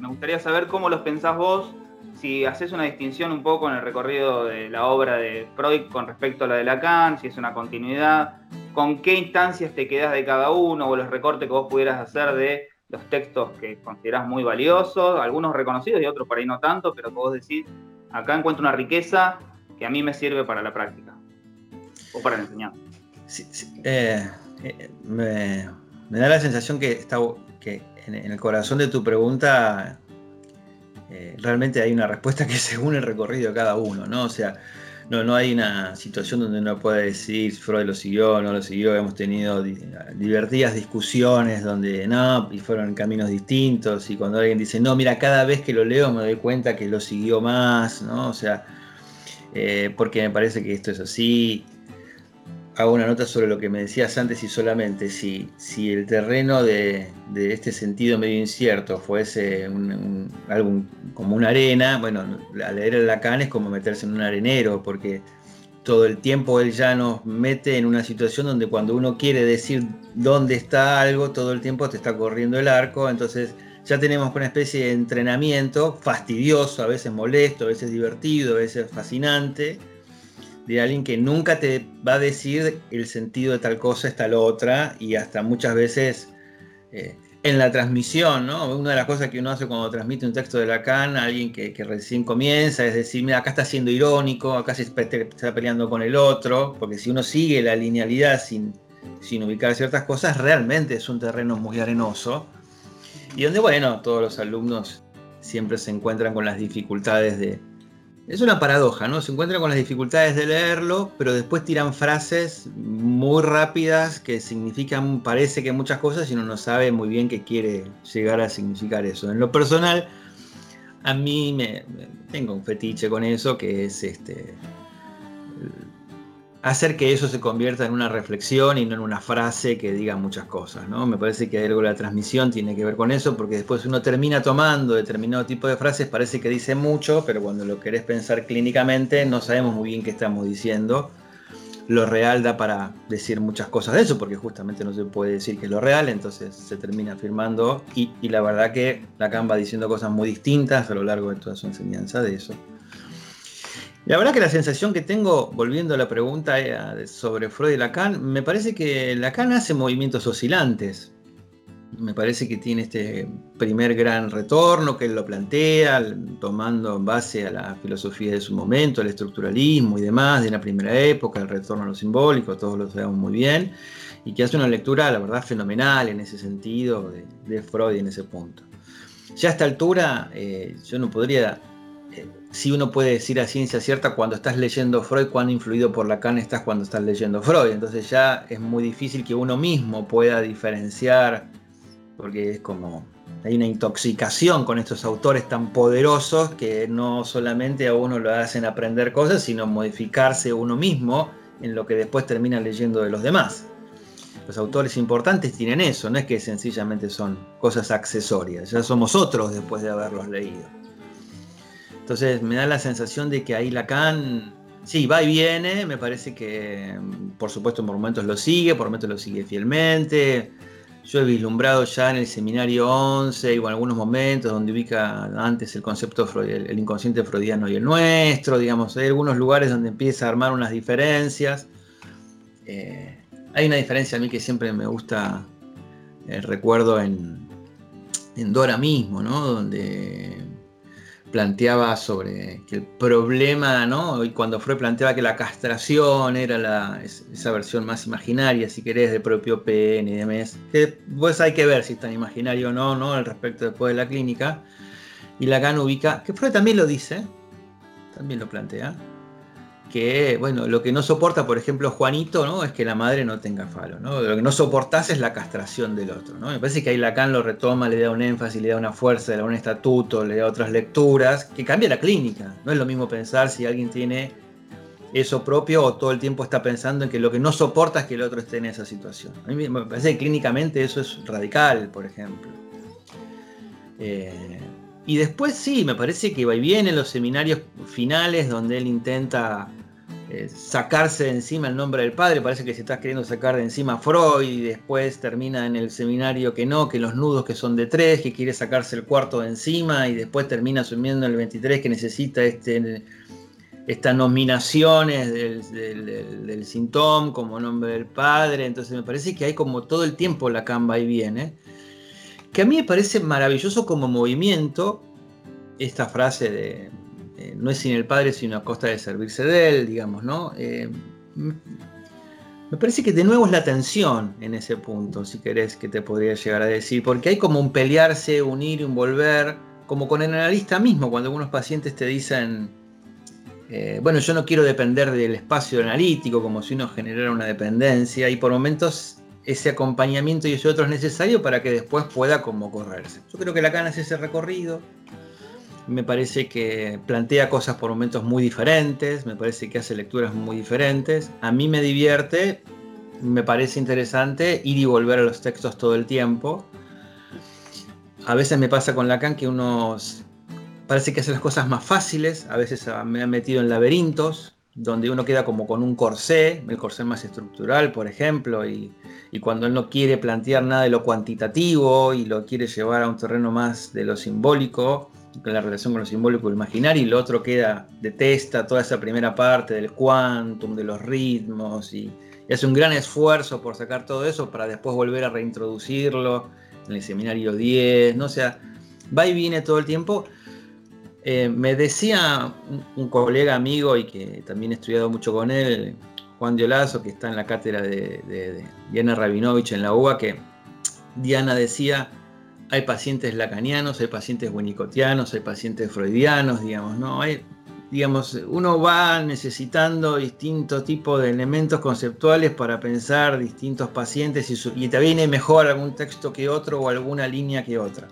Me gustaría saber cómo los pensás vos, si haces una distinción un poco en el recorrido de la obra de Freud con respecto a la de Lacan, si es una continuidad, con qué instancias te quedás de cada uno, o los recortes que vos pudieras hacer de los textos que considerás muy valiosos, algunos reconocidos y otros por ahí no tanto, pero que vos decís, acá encuentro una riqueza que a mí me sirve para la práctica o para la enseñanza. Eh, eh, me, da la sensación que, está, que en, el corazón de tu pregunta eh, realmente hay una respuesta que según el recorrido de cada uno, ¿no? O sea, no, no hay una situación donde uno pueda decir Freud lo siguió, no lo siguió, hemos tenido divertidas discusiones donde no, y fueron caminos distintos, y cuando alguien dice, no, mira, cada vez que lo leo me doy cuenta que lo siguió más, ¿no? O sea, eh, porque me parece que esto es así, hago una nota sobre lo que me decías antes y solamente si, si el terreno de, este sentido medio incierto fuese un, algo como una arena, bueno, al leer el Lacan es como meterse en un arenero, porque todo el tiempo él ya nos mete en una situación donde cuando uno quiere decir dónde está algo, todo el tiempo te está corriendo el arco, entonces ya tenemos una especie de entrenamiento fastidioso, a veces molesto, a veces divertido, a veces fascinante, de alguien que nunca te va a decir el sentido de tal cosa es tal otra y hasta muchas veces eh, en la transmisión, ¿no? Una de las cosas que uno hace cuando transmite un texto de Lacan a alguien que, recién comienza es decir, mira, acá está siendo irónico, acá se está peleando con el otro, porque si uno sigue la linealidad sin, sin ubicar ciertas cosas, realmente es un terreno muy arenoso y donde, bueno, todos los alumnos siempre se encuentran con las dificultades de, es una paradoja, ¿no? Se encuentran con las dificultades de leerlo, pero después tiran frases muy rápidas que significan, parece que muchas cosas y uno no sabe muy bien qué quiere llegar a significar eso. En lo personal, a mí me, tengo un fetiche con eso, que es este hacer que eso se convierta en una reflexión y no en una frase que diga muchas cosas, ¿no? Me parece que algo de la transmisión tiene que ver con eso, porque después uno termina tomando determinado tipo de frases, parece que dice mucho, pero cuando lo querés pensar clínicamente no sabemos muy bien qué estamos diciendo. Lo real da para decir muchas cosas de eso, porque justamente no se puede decir que es lo real, entonces se termina afirmando y, y la verdad que Lacan va diciendo cosas muy distintas a lo largo de toda su enseñanza de eso. La verdad que la sensación que tengo, volviendo a la pregunta eh, sobre Freud y Lacan, me parece que Lacan hace movimientos oscilantes. Me parece que tiene este primer gran retorno que él lo plantea, tomando en base a la filosofía de su momento, el estructuralismo y demás de la primera época, el retorno a lo simbólico, todos lo sabemos muy bien, y que hace una lectura, la verdad, fenomenal en ese sentido de, Freud en ese punto. ya a esta altura eh, yo no podría, si uno puede decir a ciencia cierta cuando estás leyendo Freud, cuán influido por Lacan estás cuando estás leyendo Freud. Entonces ya es muy difícil que uno mismo pueda diferenciar, porque es como, hay una intoxicación con estos autores tan poderosos que no solamente a uno lo hacen aprender cosas, sino modificarse uno mismo en lo que después termina leyendo de los demás los autores importantes tienen eso, no es que sencillamente son cosas accesorias, ya somos otros después de haberlos leído. Entonces me da la sensación de que ahí Lacan, sí, va y viene, me parece que por supuesto por momentos lo sigue, por momentos lo sigue fielmente. Yo he vislumbrado ya en el seminario 11 y en algunos momentos donde ubica antes el concepto, el, inconsciente freudiano y el nuestro, digamos, hay algunos lugares donde empieza a armar unas diferencias. Eh, hay una diferencia a mí que siempre me gusta, eh, recuerdo en, Dora mismo, ¿no? Donde planteaba sobre que el problema, ¿no? Y cuando Freud planteaba que la castración era esa versión más imaginaria, si querés, del propio PN y demás, que pues hay que ver si es tan imaginario o no, ¿no? Al respecto después de la clínica. Y Lacan ubica, que Freud también lo dice, también lo plantea, que, bueno, lo que no soporta, por ejemplo, Juanito, ¿no? Es que la madre no tenga falo, ¿no? Lo que no soportás es la castración del otro, ¿no? Me parece que ahí Lacan lo retoma, le da un énfasis, le da una fuerza, le da un estatuto, le da otras lecturas, que cambia la clínica. No es lo mismo pensar si alguien tiene eso propio o todo el tiempo está pensando en que lo que no soporta es que el otro esté en esa situación. A mí me parece que clínicamente eso es radical, por ejemplo. Eh, y después sí, me parece que va y viene en los seminarios finales donde él intenta eh, sacarse de encima el nombre del padre, parece que se está queriendo sacar de encima Freud y después termina en el seminario que no, que los nudos que son de tres, que quiere sacarse el cuarto de encima y después termina asumiendo en el 23 que necesita este, estas nominaciones del, del, como nombre del padre, entonces me parece que hay como todo el tiempo la camba y viene, que a mí me parece maravilloso como movimiento, esta frase de, eh, no es sin el Padre, sino a costa de servirse de Él, digamos, ¿no? Eh, me parece que de nuevo es la tensión en ese punto, si querés, que te podría llegar a decir, porque hay como un pelearse, unir, un volver, como con el analista mismo, cuando algunos pacientes te dicen, eh, bueno, yo no quiero depender del espacio analítico, como si uno generara una dependencia, y por momentos ese acompañamiento y ese otro es necesario para que después pueda como correrse. Yo creo que la cana es ese recorrido, me parece que plantea cosas por momentos muy diferentes, me parece que hace lecturas muy diferentes. A mí me divierte, me parece interesante ir y volver a los textos todo el tiempo. A veces me pasa con Lacan que uno parece que hace las cosas más fáciles, a veces me han metido en laberintos, donde uno queda como con un corsé, el corsé más estructural, por ejemplo, y, y, cuando él no quiere plantear nada de lo cuantitativo y lo quiere llevar a un terreno más de lo simbólico, la relación con lo simbólico y imaginario, y lo otro queda, detesta toda esa primera parte del quantum, de los ritmos, y, hace un gran esfuerzo por sacar todo eso para después volver a reintroducirlo en el seminario 10, ¿no? O sea, va y viene todo el tiempo. Eh, me decía un, colega amigo y que también he estudiado mucho con él, Juan Diolazo, que está en la cátedra de, de Diana Rabinovich en la UBA, que Diana decía, hay pacientes lacanianos, hay pacientes winnicottianos, hay pacientes freudianos, digamos, ¿no? Digamos, uno va necesitando distintos tipos de elementos conceptuales para pensar distintos pacientes y, te viene mejor algún texto que otro o alguna línea que otra.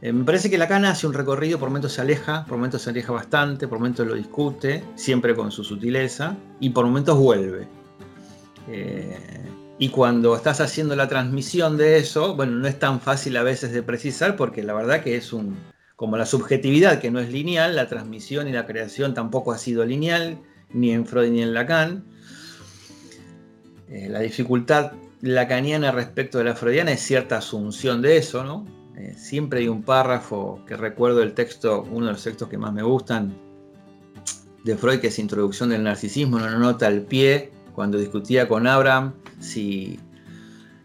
Eh, me parece que Lacan hace un recorrido, por momentos se aleja, por momentos se aleja bastante, por momentos lo discute, siempre con su sutileza, y por momentos vuelve. Eh, y cuando estás haciendo la transmisión de eso, bueno, no es tan fácil a veces de precisar porque la verdad que es un, como la subjetividad que no es lineal, la transmisión y la creación tampoco ha sido lineal, ni en Freud ni en Lacan. Eh, la dificultad lacaniana respecto de la freudiana es cierta asunción de eso, ¿no? Eh, siempre hay un párrafo que recuerdo el texto, uno de los textos que más me gustan, de Freud, que es Introducción del Narcisismo, una nota al pie, cuando discutía con Abraham si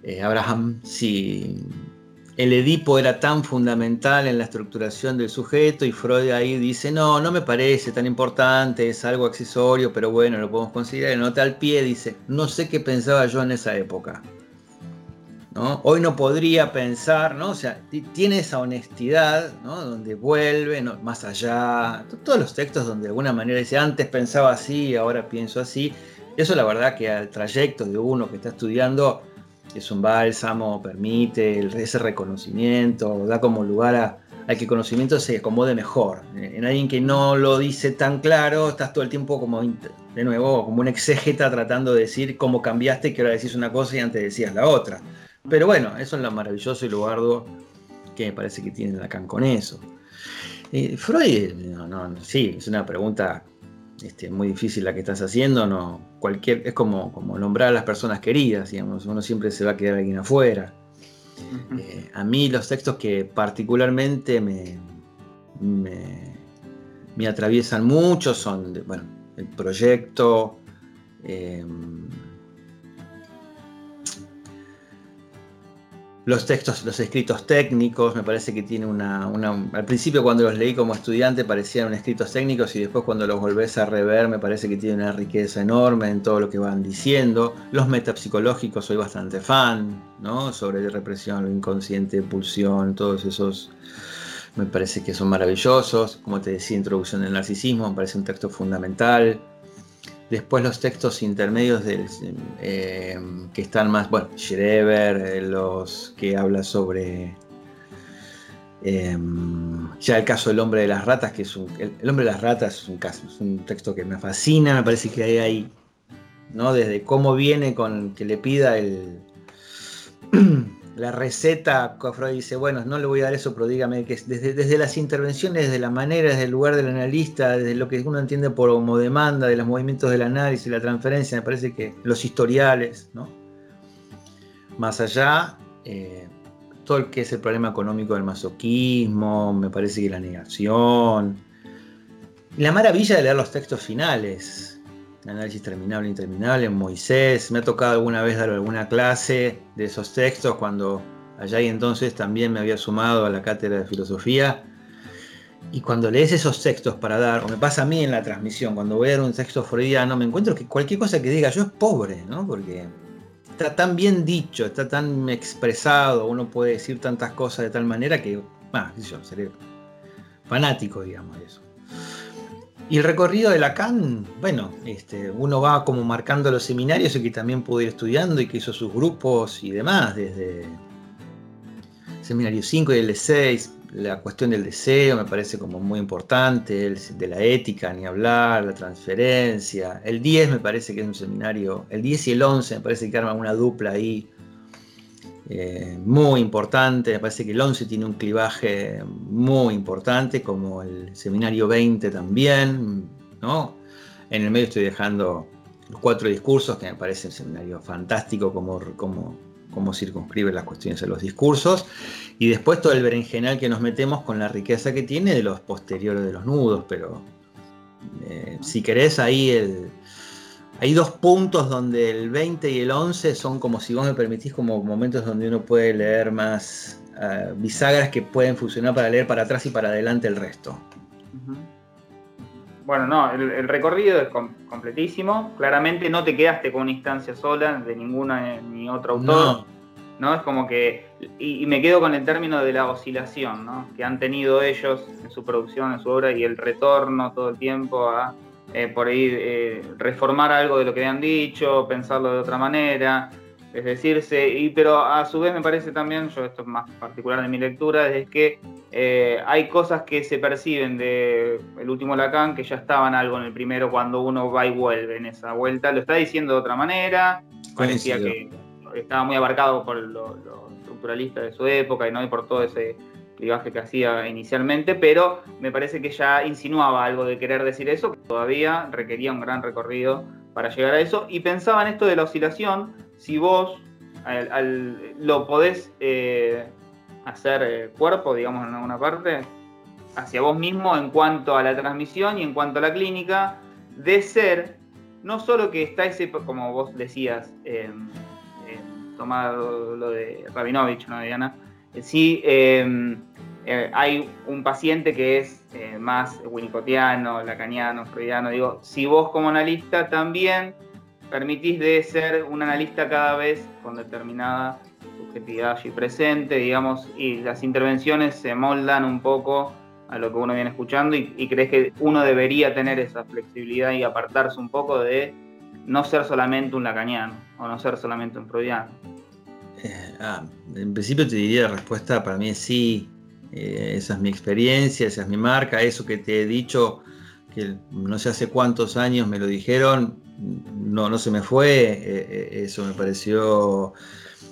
eh, Abraham, si el Edipo era tan fundamental en la estructuración del sujeto y Freud ahí dice, no, no me parece tan importante, es algo accesorio, pero bueno, lo podemos considerar. En nota al pie dice, no sé qué pensaba yo en esa época. ¿no? Hoy no podría pensar, ¿no? O sea, tiene esa honestidad, ¿no? Donde vuelve, más allá, todos los textos donde de alguna manera dice, antes pensaba así, ahora pienso así. Eso la verdad que al trayecto de uno que está estudiando es un bálsamo, permite ese reconocimiento, da como lugar a, que el conocimiento se acomode mejor. En alguien que no lo dice tan claro, estás todo el tiempo como, de nuevo, como un exégeta tratando de decir cómo cambiaste, que ahora decís una cosa y antes decías la otra. Pero bueno, eso es lo maravilloso y lo arduo que me parece que tiene Lacan con eso. Eh, Freud, no, sí, es una pregunta este, muy difícil la que estás haciendo, no, cualquier, es como, como nombrar a las personas queridas, digamos, uno siempre se va a quedar alguien afuera. Eh, a mí los textos que particularmente me, me, atraviesan mucho son, bueno, el proyecto, em, los textos, los escritos técnicos, me parece que tiene una, Al principio cuando los leí como estudiante parecían escritos técnicos y después cuando los volvés a rever me parece que tiene una riqueza enorme en todo lo que van diciendo. Los metapsicológicos soy bastante fan, ¿no? Sobre represión, lo inconsciente, pulsión, todos esos me parece que son maravillosos. Como te decía, Introducción del Narcisismo, me parece un texto fundamental. Después los textos intermedios eh, que están más, bueno, Schreber, eh, los que habla sobre em, ya el caso del hombre de las ratas, que es un, el, hombre de las ratas es un caso, es un texto que me fascina, me parece que hay ahí, ¿no? Desde cómo viene con que le pida el la receta, Freud dice, bueno, no le voy a dar eso, pero dígame que desde, desde las intervenciones, desde la manera, desde el lugar del analista, desde lo que uno entiende por como demanda, de los movimientos del análisis, la transferencia, me parece que los historiales, ¿no? Más allá, eh, todo el que es el problema económico del masoquismo, me parece que la negación, la maravilla de leer los textos finales, análisis terminable interminable Moisés. Me ha tocado alguna vez dar alguna clase de esos textos cuando allá y entonces también me había sumado a la cátedra de filosofía. Y cuando lees esos textos para dar, o me pasa a mí en la transmisión, cuando voy a dar un texto freudiano, me encuentro que cualquier cosa que diga yo es pobre, ¿no? Porque está tan bien dicho, está tan expresado, uno puede decir tantas cosas de tal manera que, ah, yo, seré fanático, digamos, de eso. Y el recorrido de Lacan, bueno, este, uno va como marcando los seminarios y que también pudo ir estudiando y que hizo sus grupos y demás, desde seminario 5 y el de 6, la cuestión del deseo me parece como muy importante, el, de la ética, ni hablar, la transferencia. El 10 me parece que es un seminario, el 10 y el 11 me parece que arman una dupla ahí eh, muy importante. Me parece que el 11 tiene un clivaje muy importante, como el seminario 20 también. ¿no? En el medio estoy dejando los cuatro discursos, que me parece un seminario fantástico, como, como, como circunscribe las cuestiones de los discursos. Y después todo el berenjenal que nos metemos con la riqueza que tiene de los posteriores de los nudos. Pero eh, si querés, ahí el hay dos puntos donde el 20 y el 11 son como, si vos me permitís, como momentos donde uno puede leer más uh, bisagras que pueden funcionar para leer para atrás y para adelante el resto. Bueno, no, el, recorrido es completísimo. Claramente no te quedaste con una instancia sola de ninguna ni otro autor. No. Es como que. Y, y, me quedo con el término de la oscilación, ¿no? Que han tenido ellos en su producción, en su obra, y el retorno todo el tiempo a eh, por ahí eh, reformar algo de lo que habían dicho, pensarlo de otra manera, es decirse, y, pero a su vez me parece también, yo esto es más particular de mi lectura, es que eh, hay cosas que se perciben de el último Lacan que ya estaban algo en el primero cuando uno va y vuelve en esa vuelta, lo está diciendo de otra manera, parecía que estaba muy abarcado por lo, lo estructuralista de su época y no y por todo ese clivaje que hacía inicialmente, pero me parece que ya insinuaba algo de querer decir eso, que todavía requería un gran recorrido para llegar a eso. Y pensaba en esto de la oscilación, si vos lo podés eh, hacer eh, cuerpo, digamos, en alguna parte, hacia vos mismo en cuanto a la transmisión y en cuanto a la clínica, de ser, no solo que está ese, como vos decías, eh, tomado lo de Rabinovich, ¿no, Diana? Sí, em, eh, hay un paciente que es eh, más winnicottiano, lacaniano, freudiano. Digo, si vos como analista también permitís de ser un analista cada vez con determinada subjetividad allí presente, digamos, y las intervenciones se moldan un poco a lo que uno viene escuchando y, crees que uno debería tener esa flexibilidad y apartarse un poco de no ser solamente un lacaniano o no ser solamente un freudiano. Eh, ah, en principio te diría la respuesta para mí es sí, eh, esa es mi experiencia, esa es mi marca, eso que te he dicho, que no sé hace cuántos años me lo dijeron, no, no se me fue, eh, eso me pareció,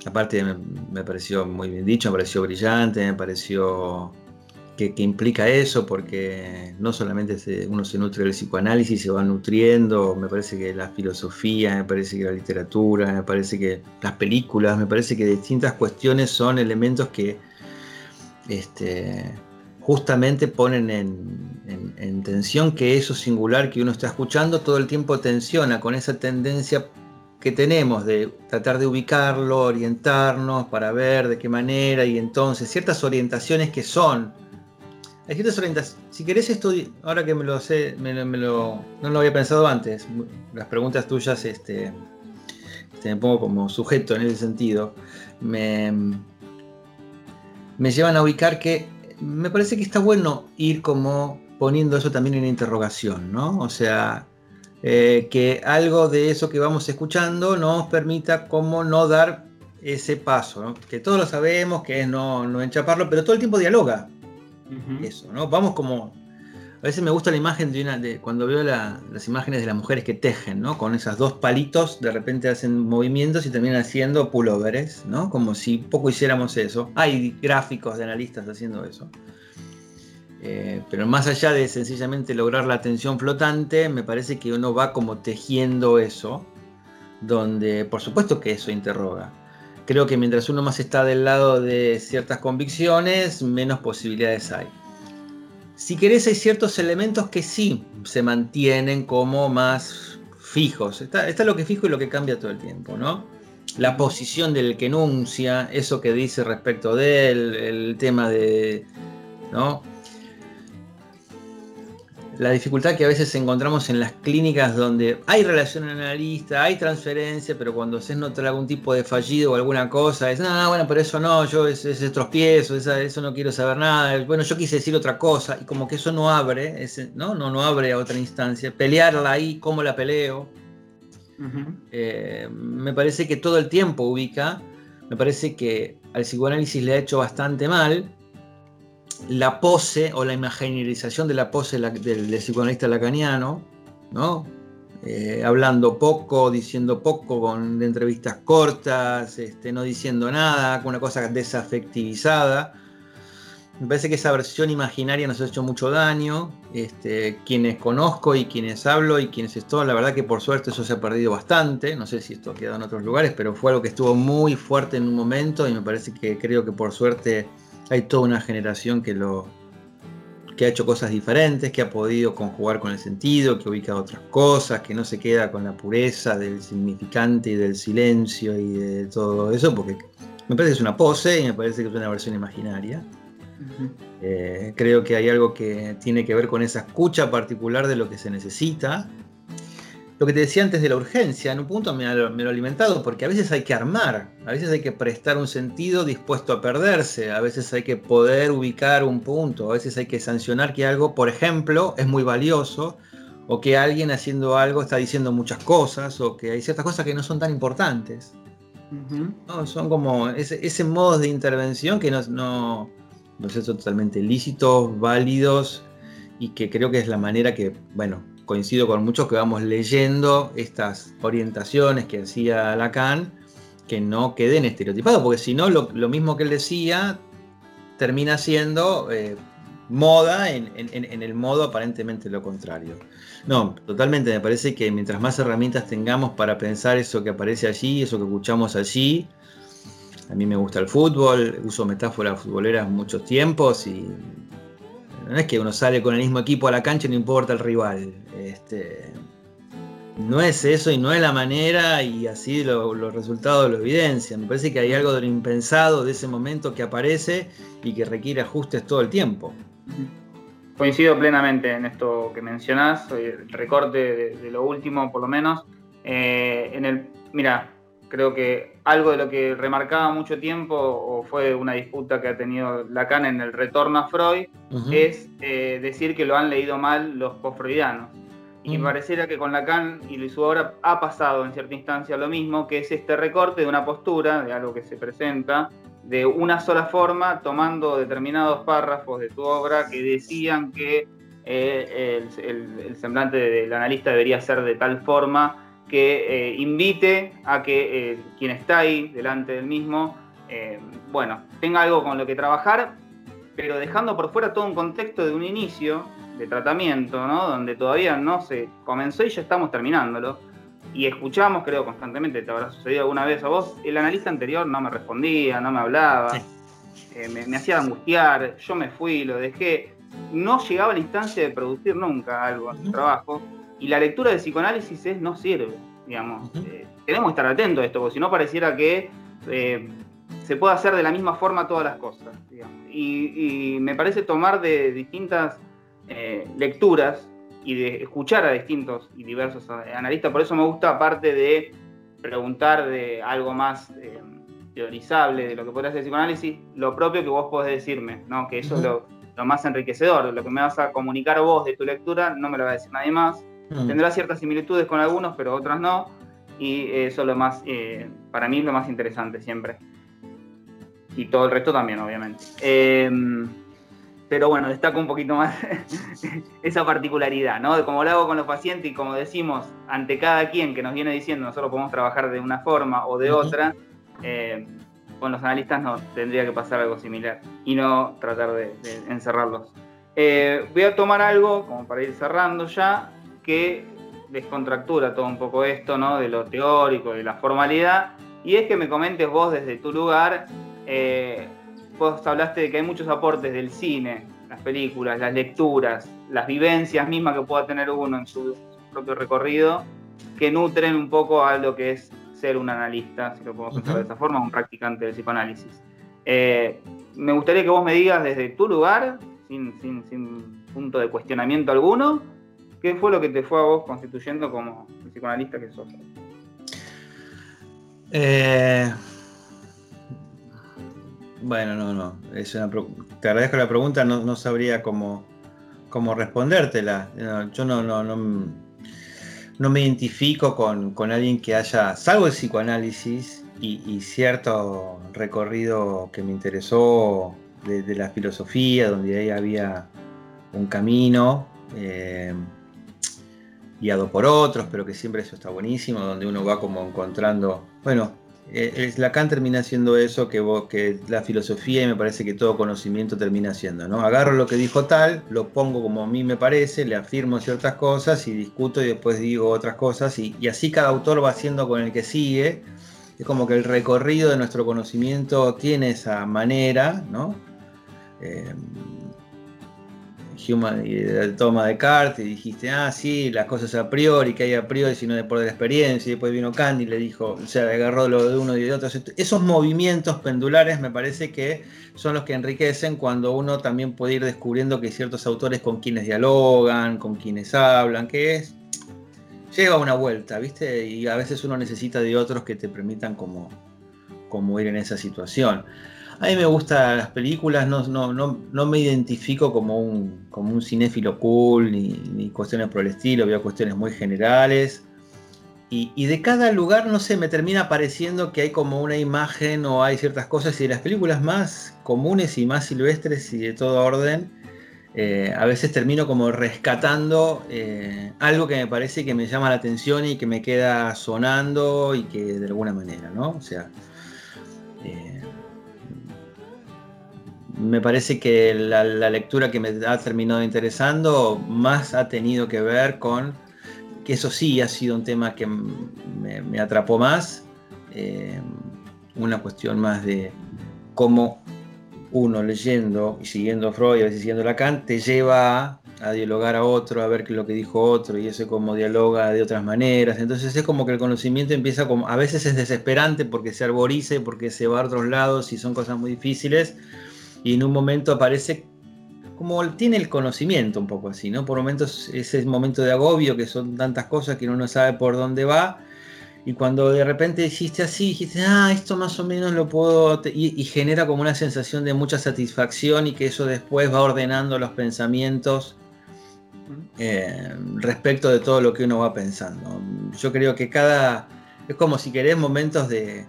aparte me, me, pareció muy bien dicho, me pareció brillante, me pareció que, implica eso, porque no solamente uno se nutre del psicoanálisis, se va nutriendo, me parece que la filosofía, me parece que la literatura, me parece que las películas, me parece que distintas cuestiones son elementos que este, justamente ponen en, en tensión que eso singular que uno está escuchando todo el tiempo tensiona con esa tendencia que tenemos de tratar de ubicarlo, orientarnos para ver de qué manera y entonces ciertas orientaciones que son si querés estudiar, ahora que me lo sé, me, no lo había pensado antes, las preguntas tuyas este, este, me pongo como sujeto en ese sentido, me, me llevan a ubicar que me parece que está bueno ir como poniendo eso también en interrogación, ¿no? O sea, eh, que algo de eso que vamos escuchando nos permita como no dar ese paso, ¿no? que todos lo sabemos, que es no, no enchaparlo, pero todo el tiempo dialoga, eso, ¿no? Vamos como. A veces me gusta la imagen de una. De, cuando veo las imágenes de las mujeres que tejen, ¿no? Con esos dos palitos, de repente hacen movimientos y terminan haciendo pullovers, ¿no? Como si poco hiciéramos eso. Hay gráficos de analistas haciendo eso. Eh, pero más allá de sencillamente lograr la tensión flotante, me parece que uno va como tejiendo eso, donde por supuesto que eso interroga creo que mientras uno más está del lado de ciertas convicciones, menos posibilidades hay. Si querés, hay ciertos elementos que sí se mantienen como más fijos. Está, lo que fijo y lo que cambia todo el tiempo, ¿no? La posición del que enuncia, eso que dice respecto de él, el tema de, ¿no? La dificultad que a veces encontramos en las clínicas donde hay relación analista, hay transferencia, pero cuando se nota algún tipo de fallido o alguna cosa, es, ah, bueno, pero eso no, yo ese, ese tropiezo, eso no quiero saber nada, bueno, yo quise decir otra cosa, y como que eso no abre, ese, ¿no? No, no abre a otra instancia, pelearla ahí, cómo la peleo, eh, me parece que todo el tiempo ubica, me parece que al psicoanálisis le ha hecho bastante mal, la pose o la imaginarización de la pose del, psicoanalista lacaniano, ¿no? Eh, hablando poco, diciendo poco, con entrevistas cortas, este, no diciendo nada, con una cosa desafectivizada. Me parece que esa versión imaginaria nos ha hecho mucho daño. Este, quienes conozco y quienes hablo y quienes estoy, la verdad que por suerte eso se ha perdido bastante. No sé si esto ha quedado en otros lugares, pero fue algo que estuvo muy fuerte en un momento y me parece que creo que por suerte hay toda una generación que lo que ha hecho cosas diferentes, que ha podido conjugar con el sentido, que ubica otras cosas, que no se queda con la pureza del significante y del silencio y de todo eso, porque me parece que es una pose y me parece que es una versión imaginaria. Eh, creo que hay algo que tiene que ver con esa escucha particular de lo que se necesita lo que te decía antes de la urgencia, en un punto me, lo, he alimentado, porque a veces hay que armar, a veces hay que prestar un sentido dispuesto a perderse, a veces hay que poder ubicar un punto, a veces hay que sancionar que algo, por ejemplo, es muy valioso, o que alguien haciendo algo está diciendo muchas cosas, o que hay ciertas cosas que no son tan importantes. Son como ese, modo de intervención que no, no, no son totalmente lícitos, válidos, y que creo que es la manera que, bueno, coincido con muchos que vamos leyendo estas orientaciones que hacía Lacan, que no queden estereotipados, porque si no, lo, mismo que él decía termina siendo eh, moda en, el modo aparentemente lo contrario. No, totalmente, me parece que mientras más herramientas tengamos para pensar eso que aparece allí, eso que escuchamos allí, a mí me gusta el fútbol, uso metáforas futboleras muchos tiempos y no es que uno sale con el mismo equipo a la cancha y no importa el rival. Este, no es eso y no es la manera y así los resultados lo evidencian. Me parece que hay algo de lo impensado de ese momento que aparece y que requiere ajustes todo el tiempo. Coincido plenamente en esto que mencionás, el recorte de, lo último por lo menos. Eh, en el, mira, creo que algo de lo que remarcaba mucho tiempo, o fue una disputa que ha tenido Lacan en el retorno a Freud, es eh, decir que lo han leído mal los post-freudianos. Y me pareciera que con Lacan y su obra ha pasado en cierta instancia lo mismo, que es este recorte de una postura, de algo que se presenta, de una sola forma, tomando determinados párrafos de tu obra que decían que eh, el, semblante del analista debería ser de tal forma que eh, invite a que eh, quien está ahí delante del mismo, bueno, tenga algo con lo que trabajar, pero dejando por fuera todo un contexto de un inicio de tratamiento, ¿no? Donde todavía no se comenzó y ya estamos terminándolo. Y escuchamos, creo, constantemente, te habrá sucedido alguna vez a vos, el analista anterior no me respondía, no me hablaba, me, me hacía angustiar, yo me fui, lo dejé. No llegaba a la instancia de producir nunca algo en su trabajo, y la lectura de psicoanálisis es no sirve, digamos. Eh, tenemos que estar atentos a esto, porque si no pareciera que eh, se puede hacer de la misma forma todas las cosas. Y, me parece tomar de distintas eh, lecturas y de escuchar a distintos y diversos analistas, por eso me gusta, aparte de preguntar de algo más teorizable de lo que podría ser psicoanálisis, lo propio que vos podés decirme, ¿no? que eso es lo lo más enriquecedor. Lo que me vas a comunicar vos de tu lectura no me lo va a decir nadie más. Mm. Tendrá ciertas similitudes con algunos, pero otras no. Y eso es lo más, eh, para mí, lo más interesante siempre. Y todo el resto también, obviamente. Em, pero bueno, destaco un poquito más esa particularidad, ¿no? De cómo lo hago con los pacientes y como decimos, ante cada quien que nos viene diciendo nosotros podemos trabajar de una forma o de otra, eh, con los analistas no tendría que pasar algo similar y no tratar de, encerrarlos. Eh, voy a tomar algo, como para ir cerrando ya, que descontractura todo un poco esto, ¿no? De lo teórico, de la formalidad, y es que me comentes vos desde tu lugar, eh, vos hablaste de que hay muchos aportes del cine, las películas, las lecturas, las vivencias mismas que pueda tener uno en su propio recorrido, que nutren un poco a lo que es ser un analista, si lo podemos pensar de esa forma, un practicante del psicoanálisis. Eh, me gustaría que vos me digas desde tu lugar, sin, punto de cuestionamiento alguno, qué fue lo que te fue a vos constituyendo como psicoanalista que sos. Eh, bueno, no, no. Te agradezco la pregunta, no, sabría cómo, cómo respondértela. yo no, no, no me identifico con, alguien que haya, salvo el psicoanálisis y, cierto recorrido que me interesó de, la filosofía, donde ahí había un camino eh, guiado por otros, pero que siempre eso está buenísimo, donde uno va como encontrando, bueno, eh, Lacan termina siendo eso que, que la filosofía y me parece que todo conocimiento termina siendo, ¿no? Agarro lo que dijo tal, lo pongo como a mí me parece, le afirmo ciertas cosas y discuto y después digo otras cosas y, así cada autor va haciendo con el que sigue. Es como que el recorrido de nuestro conocimiento tiene esa manera, ¿no? Eh, Human, y el toma de Descartes y dijiste, ah, sí, las cosas a priori, que hay a priori, sino de por la experiencia. Y después vino Candy y le dijo, o sea, agarró lo de uno y de otro. Esos movimientos pendulares me parece que son los que enriquecen cuando uno también puede ir descubriendo que ciertos autores con quienes dialogan, con quienes hablan, que es. Lleva una vuelta, ¿viste? Y a veces uno necesita de otros que te permitan como, como ir en esa situación. A mí me gustan las películas, no, no, me identifico como un, como un cinéfilo cool ni, cuestiones por el estilo, veo cuestiones muy generales. Y, de cada lugar, no sé, me termina pareciendo que hay como una imagen o hay ciertas cosas y de las películas más comunes y más silvestres y de todo orden, eh, a veces termino como rescatando eh, algo que me parece que me llama la atención y que me queda sonando y que de alguna manera, ¿no? O sea, eh, me parece que la, lectura que me ha terminado interesando más ha tenido que ver con que eso sí ha sido un tema que me, atrapó más, eh, una cuestión más de cómo uno leyendo y siguiendo Freud, a veces siguiendo Lacan, te lleva a, dialogar a otro, a ver qué lo que dijo otro y eso cómo dialoga de otras maneras. Entonces es como que el conocimiento empieza como, a veces es desesperante porque se arborice, porque se va a otros lados y son cosas muy difíciles y en un momento aparece como tiene el conocimiento un poco así, ¿no? Por momentos ese momento de agobio que son tantas cosas que uno no sabe por dónde va y cuando de repente hiciste así, dijiste, ah, esto más o menos lo puedo, y, genera como una sensación de mucha satisfacción y que eso después va ordenando los pensamientos eh, respecto de todo lo que uno va pensando. Yo creo que cada, es como si querés momentos de...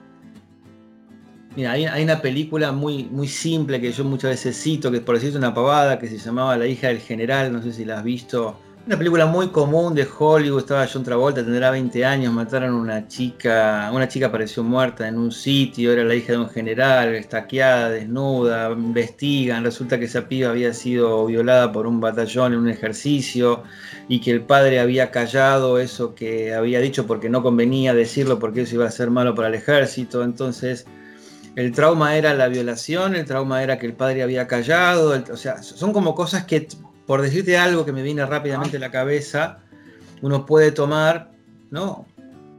Mira, hay, una película muy, muy simple que yo muchas veces cito, que por decirte una pavada, que se llamaba La hija del general, no sé si la has visto. Una película muy común de Hollywood, estaba John Travolta, tendrá 20 años, mataron a una chica, una chica apareció muerta en un sitio, era la hija de un general, estaqueada, desnuda, investigan, resulta que esa piba había sido violada por un batallón en un ejercicio y que el padre había callado eso que había dicho porque no convenía decirlo porque eso iba a ser malo para el ejército, entonces... El trauma era la violación, el trauma era que el padre había callado, o sea, son como cosas que por decirte algo que me viene rápidamente a la cabeza, uno puede tomar, ¿no?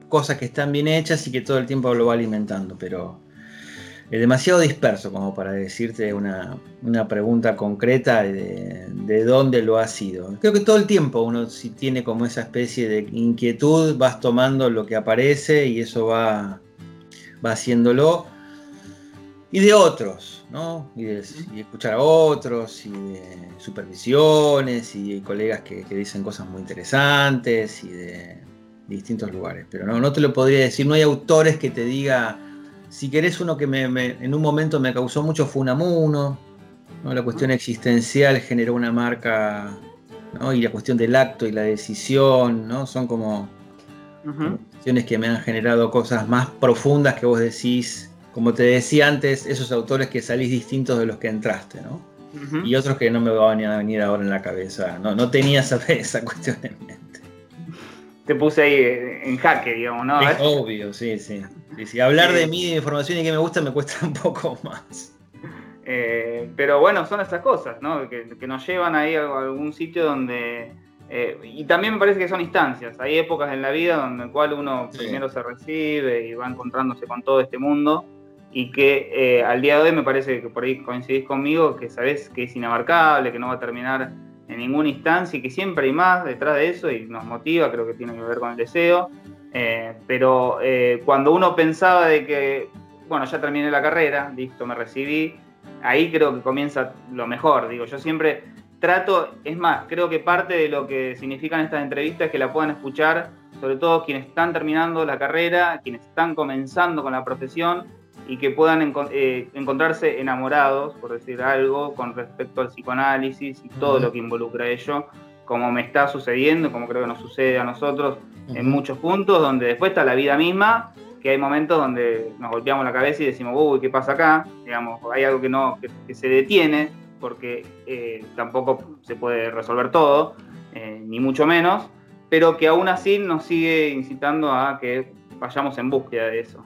Cosas que están bien hechas y que todo el tiempo lo va alimentando, pero es demasiado disperso como para decirte una, pregunta concreta de, de, dónde lo ha sido. Creo que todo el tiempo uno si tiene como esa especie de inquietud, vas tomando lo que aparece y eso va, va haciéndolo y de otros, ¿no? Y, de, escuchar a otros, y de supervisiones, y colegas que, dicen cosas muy interesantes, y de, distintos lugares. Pero no, no te lo podría decir, no hay autores que te diga, si querés uno que me, en un momento me causó mucho fue Unamuno, ¿no? la cuestión existencial generó una marca, ¿no? y la cuestión del acto y la decisión, ¿no? son como cuestiones que me han generado cosas más profundas que vos decís como te decía antes, esos autores que salís distintos de los que entraste, ¿no? Y otros que no me van a venir ahora en la cabeza. No, no tenía esa, esa cuestión en mente. Te puse ahí en jaque, digamos, ¿no? Es obvio, sí, sí. sí, Hablar de mí, de información y que me gusta, me cuesta un poco más. Eh, pero bueno, son esas cosas, ¿no? Que, nos llevan ahí a algún sitio donde. Eh, y también me parece que son instancias. Hay épocas en la vida donde el cual uno primero se recibe y va encontrándose con todo este mundo y que eh, al día de hoy me parece que por ahí coincidís conmigo, que sabés que es inabarcable, que no va a terminar en ninguna instancia y que siempre hay más detrás de eso y nos motiva, creo que tiene que ver con el deseo. Eh, pero eh, cuando uno pensaba de que, bueno, ya terminé la carrera, listo, me recibí, ahí creo que comienza lo mejor. Digo, yo siempre trato, es más, creo que parte de lo que significan estas entrevistas es que la puedan escuchar, sobre todo quienes están terminando la carrera, quienes están comenzando con la profesión y que puedan eh, encontrarse enamorados, por decir algo, con respecto al psicoanálisis y todo lo que involucra ello, como me está sucediendo, como creo que nos sucede a nosotros en muchos puntos, donde después está la vida misma, que hay momentos donde nos golpeamos la cabeza y decimos, uy, ¿qué pasa acá? Digamos, hay algo que, no, que, se detiene, porque eh, tampoco se puede resolver todo, eh, ni mucho menos, pero que aún así nos sigue incitando a que vayamos en búsqueda de eso.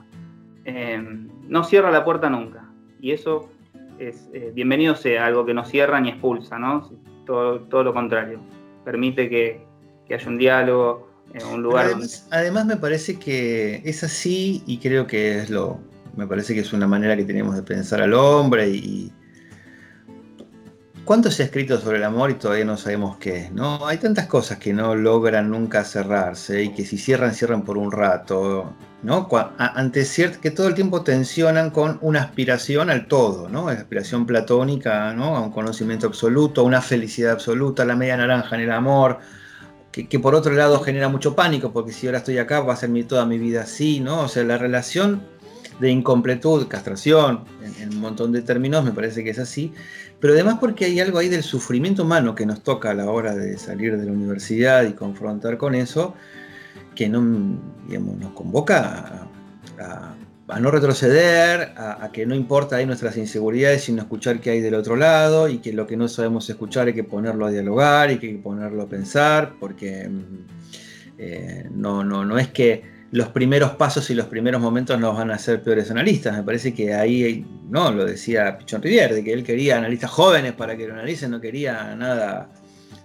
Em, no cierra la puerta nunca. Y eso es eh, bienvenido sea, algo que no cierra ni expulsa, ¿no? Todo, todo lo contrario. Permite que, haya un diálogo, en un lugar. Además, además, me parece que es así y creo que es lo. Me parece que es una manera que tenemos de pensar al hombre y. ¿Cuánto se ha escrito sobre el amor y todavía no sabemos qué ¿no? Hay tantas cosas que no logran nunca cerrarse y que si cierran, cierran por un rato. ¿no? Ante cierto, que todo el tiempo tensionan con una aspiración al todo, ¿no? La aspiración platónica, ¿no? A un conocimiento absoluto, a una felicidad absoluta, la media naranja en el amor, que, por otro lado genera mucho pánico, porque si ahora estoy acá va a ser toda mi vida así, ¿no? O sea, la relación de incompletud, castración, en, un montón de términos, me parece que es así, pero además porque hay algo ahí del sufrimiento humano que nos toca a la hora de salir de la universidad y confrontar con eso, que no, nos convoca a, no retroceder, a, que no importa ahí nuestras inseguridades, sino escuchar qué hay del otro lado y que lo que no sabemos escuchar hay que ponerlo a dialogar y que hay que ponerlo a pensar, porque mm, eh, no, no, no es que los primeros pasos y los primeros momentos nos van a hacer peores analistas. Me parece que ahí, no, lo decía Pichon Rivière, de que él quería analistas jóvenes para que lo analicen, no quería nada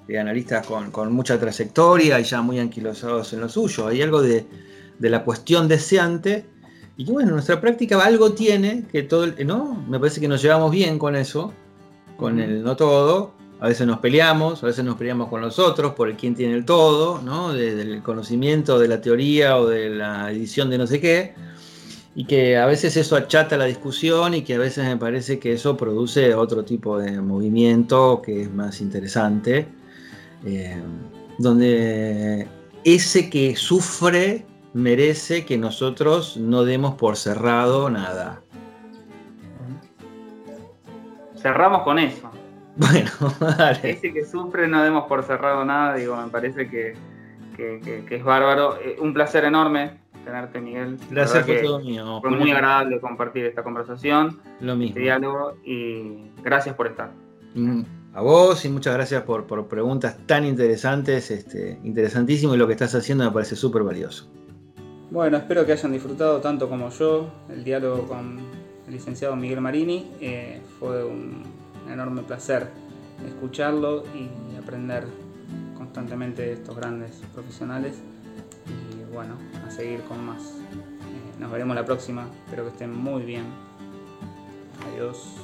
de analistas con, mucha trayectoria y ya muy anquilosados en lo suyo. Hay algo de, la cuestión deseante y que bueno, nuestra práctica algo tiene que todo, ¿no? Me parece que nos llevamos bien con eso, con el no todo, a veces nos peleamos, a veces nos peleamos con los otros por el quién tiene el todo, ¿no? del conocimiento, de la teoría o de la edición de no sé qué, y que a veces eso achata la discusión y que a veces me parece que eso produce otro tipo de movimiento que es más interesante, eh, donde ese que sufre merece que nosotros no demos por cerrado nada. Cerramos con eso. Bueno, dale. Ese que sufre no demos por cerrado nada, digo, me parece que, es bárbaro. Eh, un placer enorme tenerte, Miguel. Gracias fue todo mío. Fue muy agradable compartir esta conversación, Lo mismo. este diálogo, y gracias por estar. Mm, a vos y muchas gracias por, por preguntas tan interesantes, este, interesantísimo y lo que estás haciendo me parece súper valioso. Bueno, espero que hayan disfrutado tanto como yo el diálogo con el licenciado Miguel Marini. Eh, fue un enorme placer escucharlo y aprender constantemente de estos grandes profesionales. Y bueno, a seguir con más. Eh, nos veremos la próxima. Espero que estén muy bien. Adiós.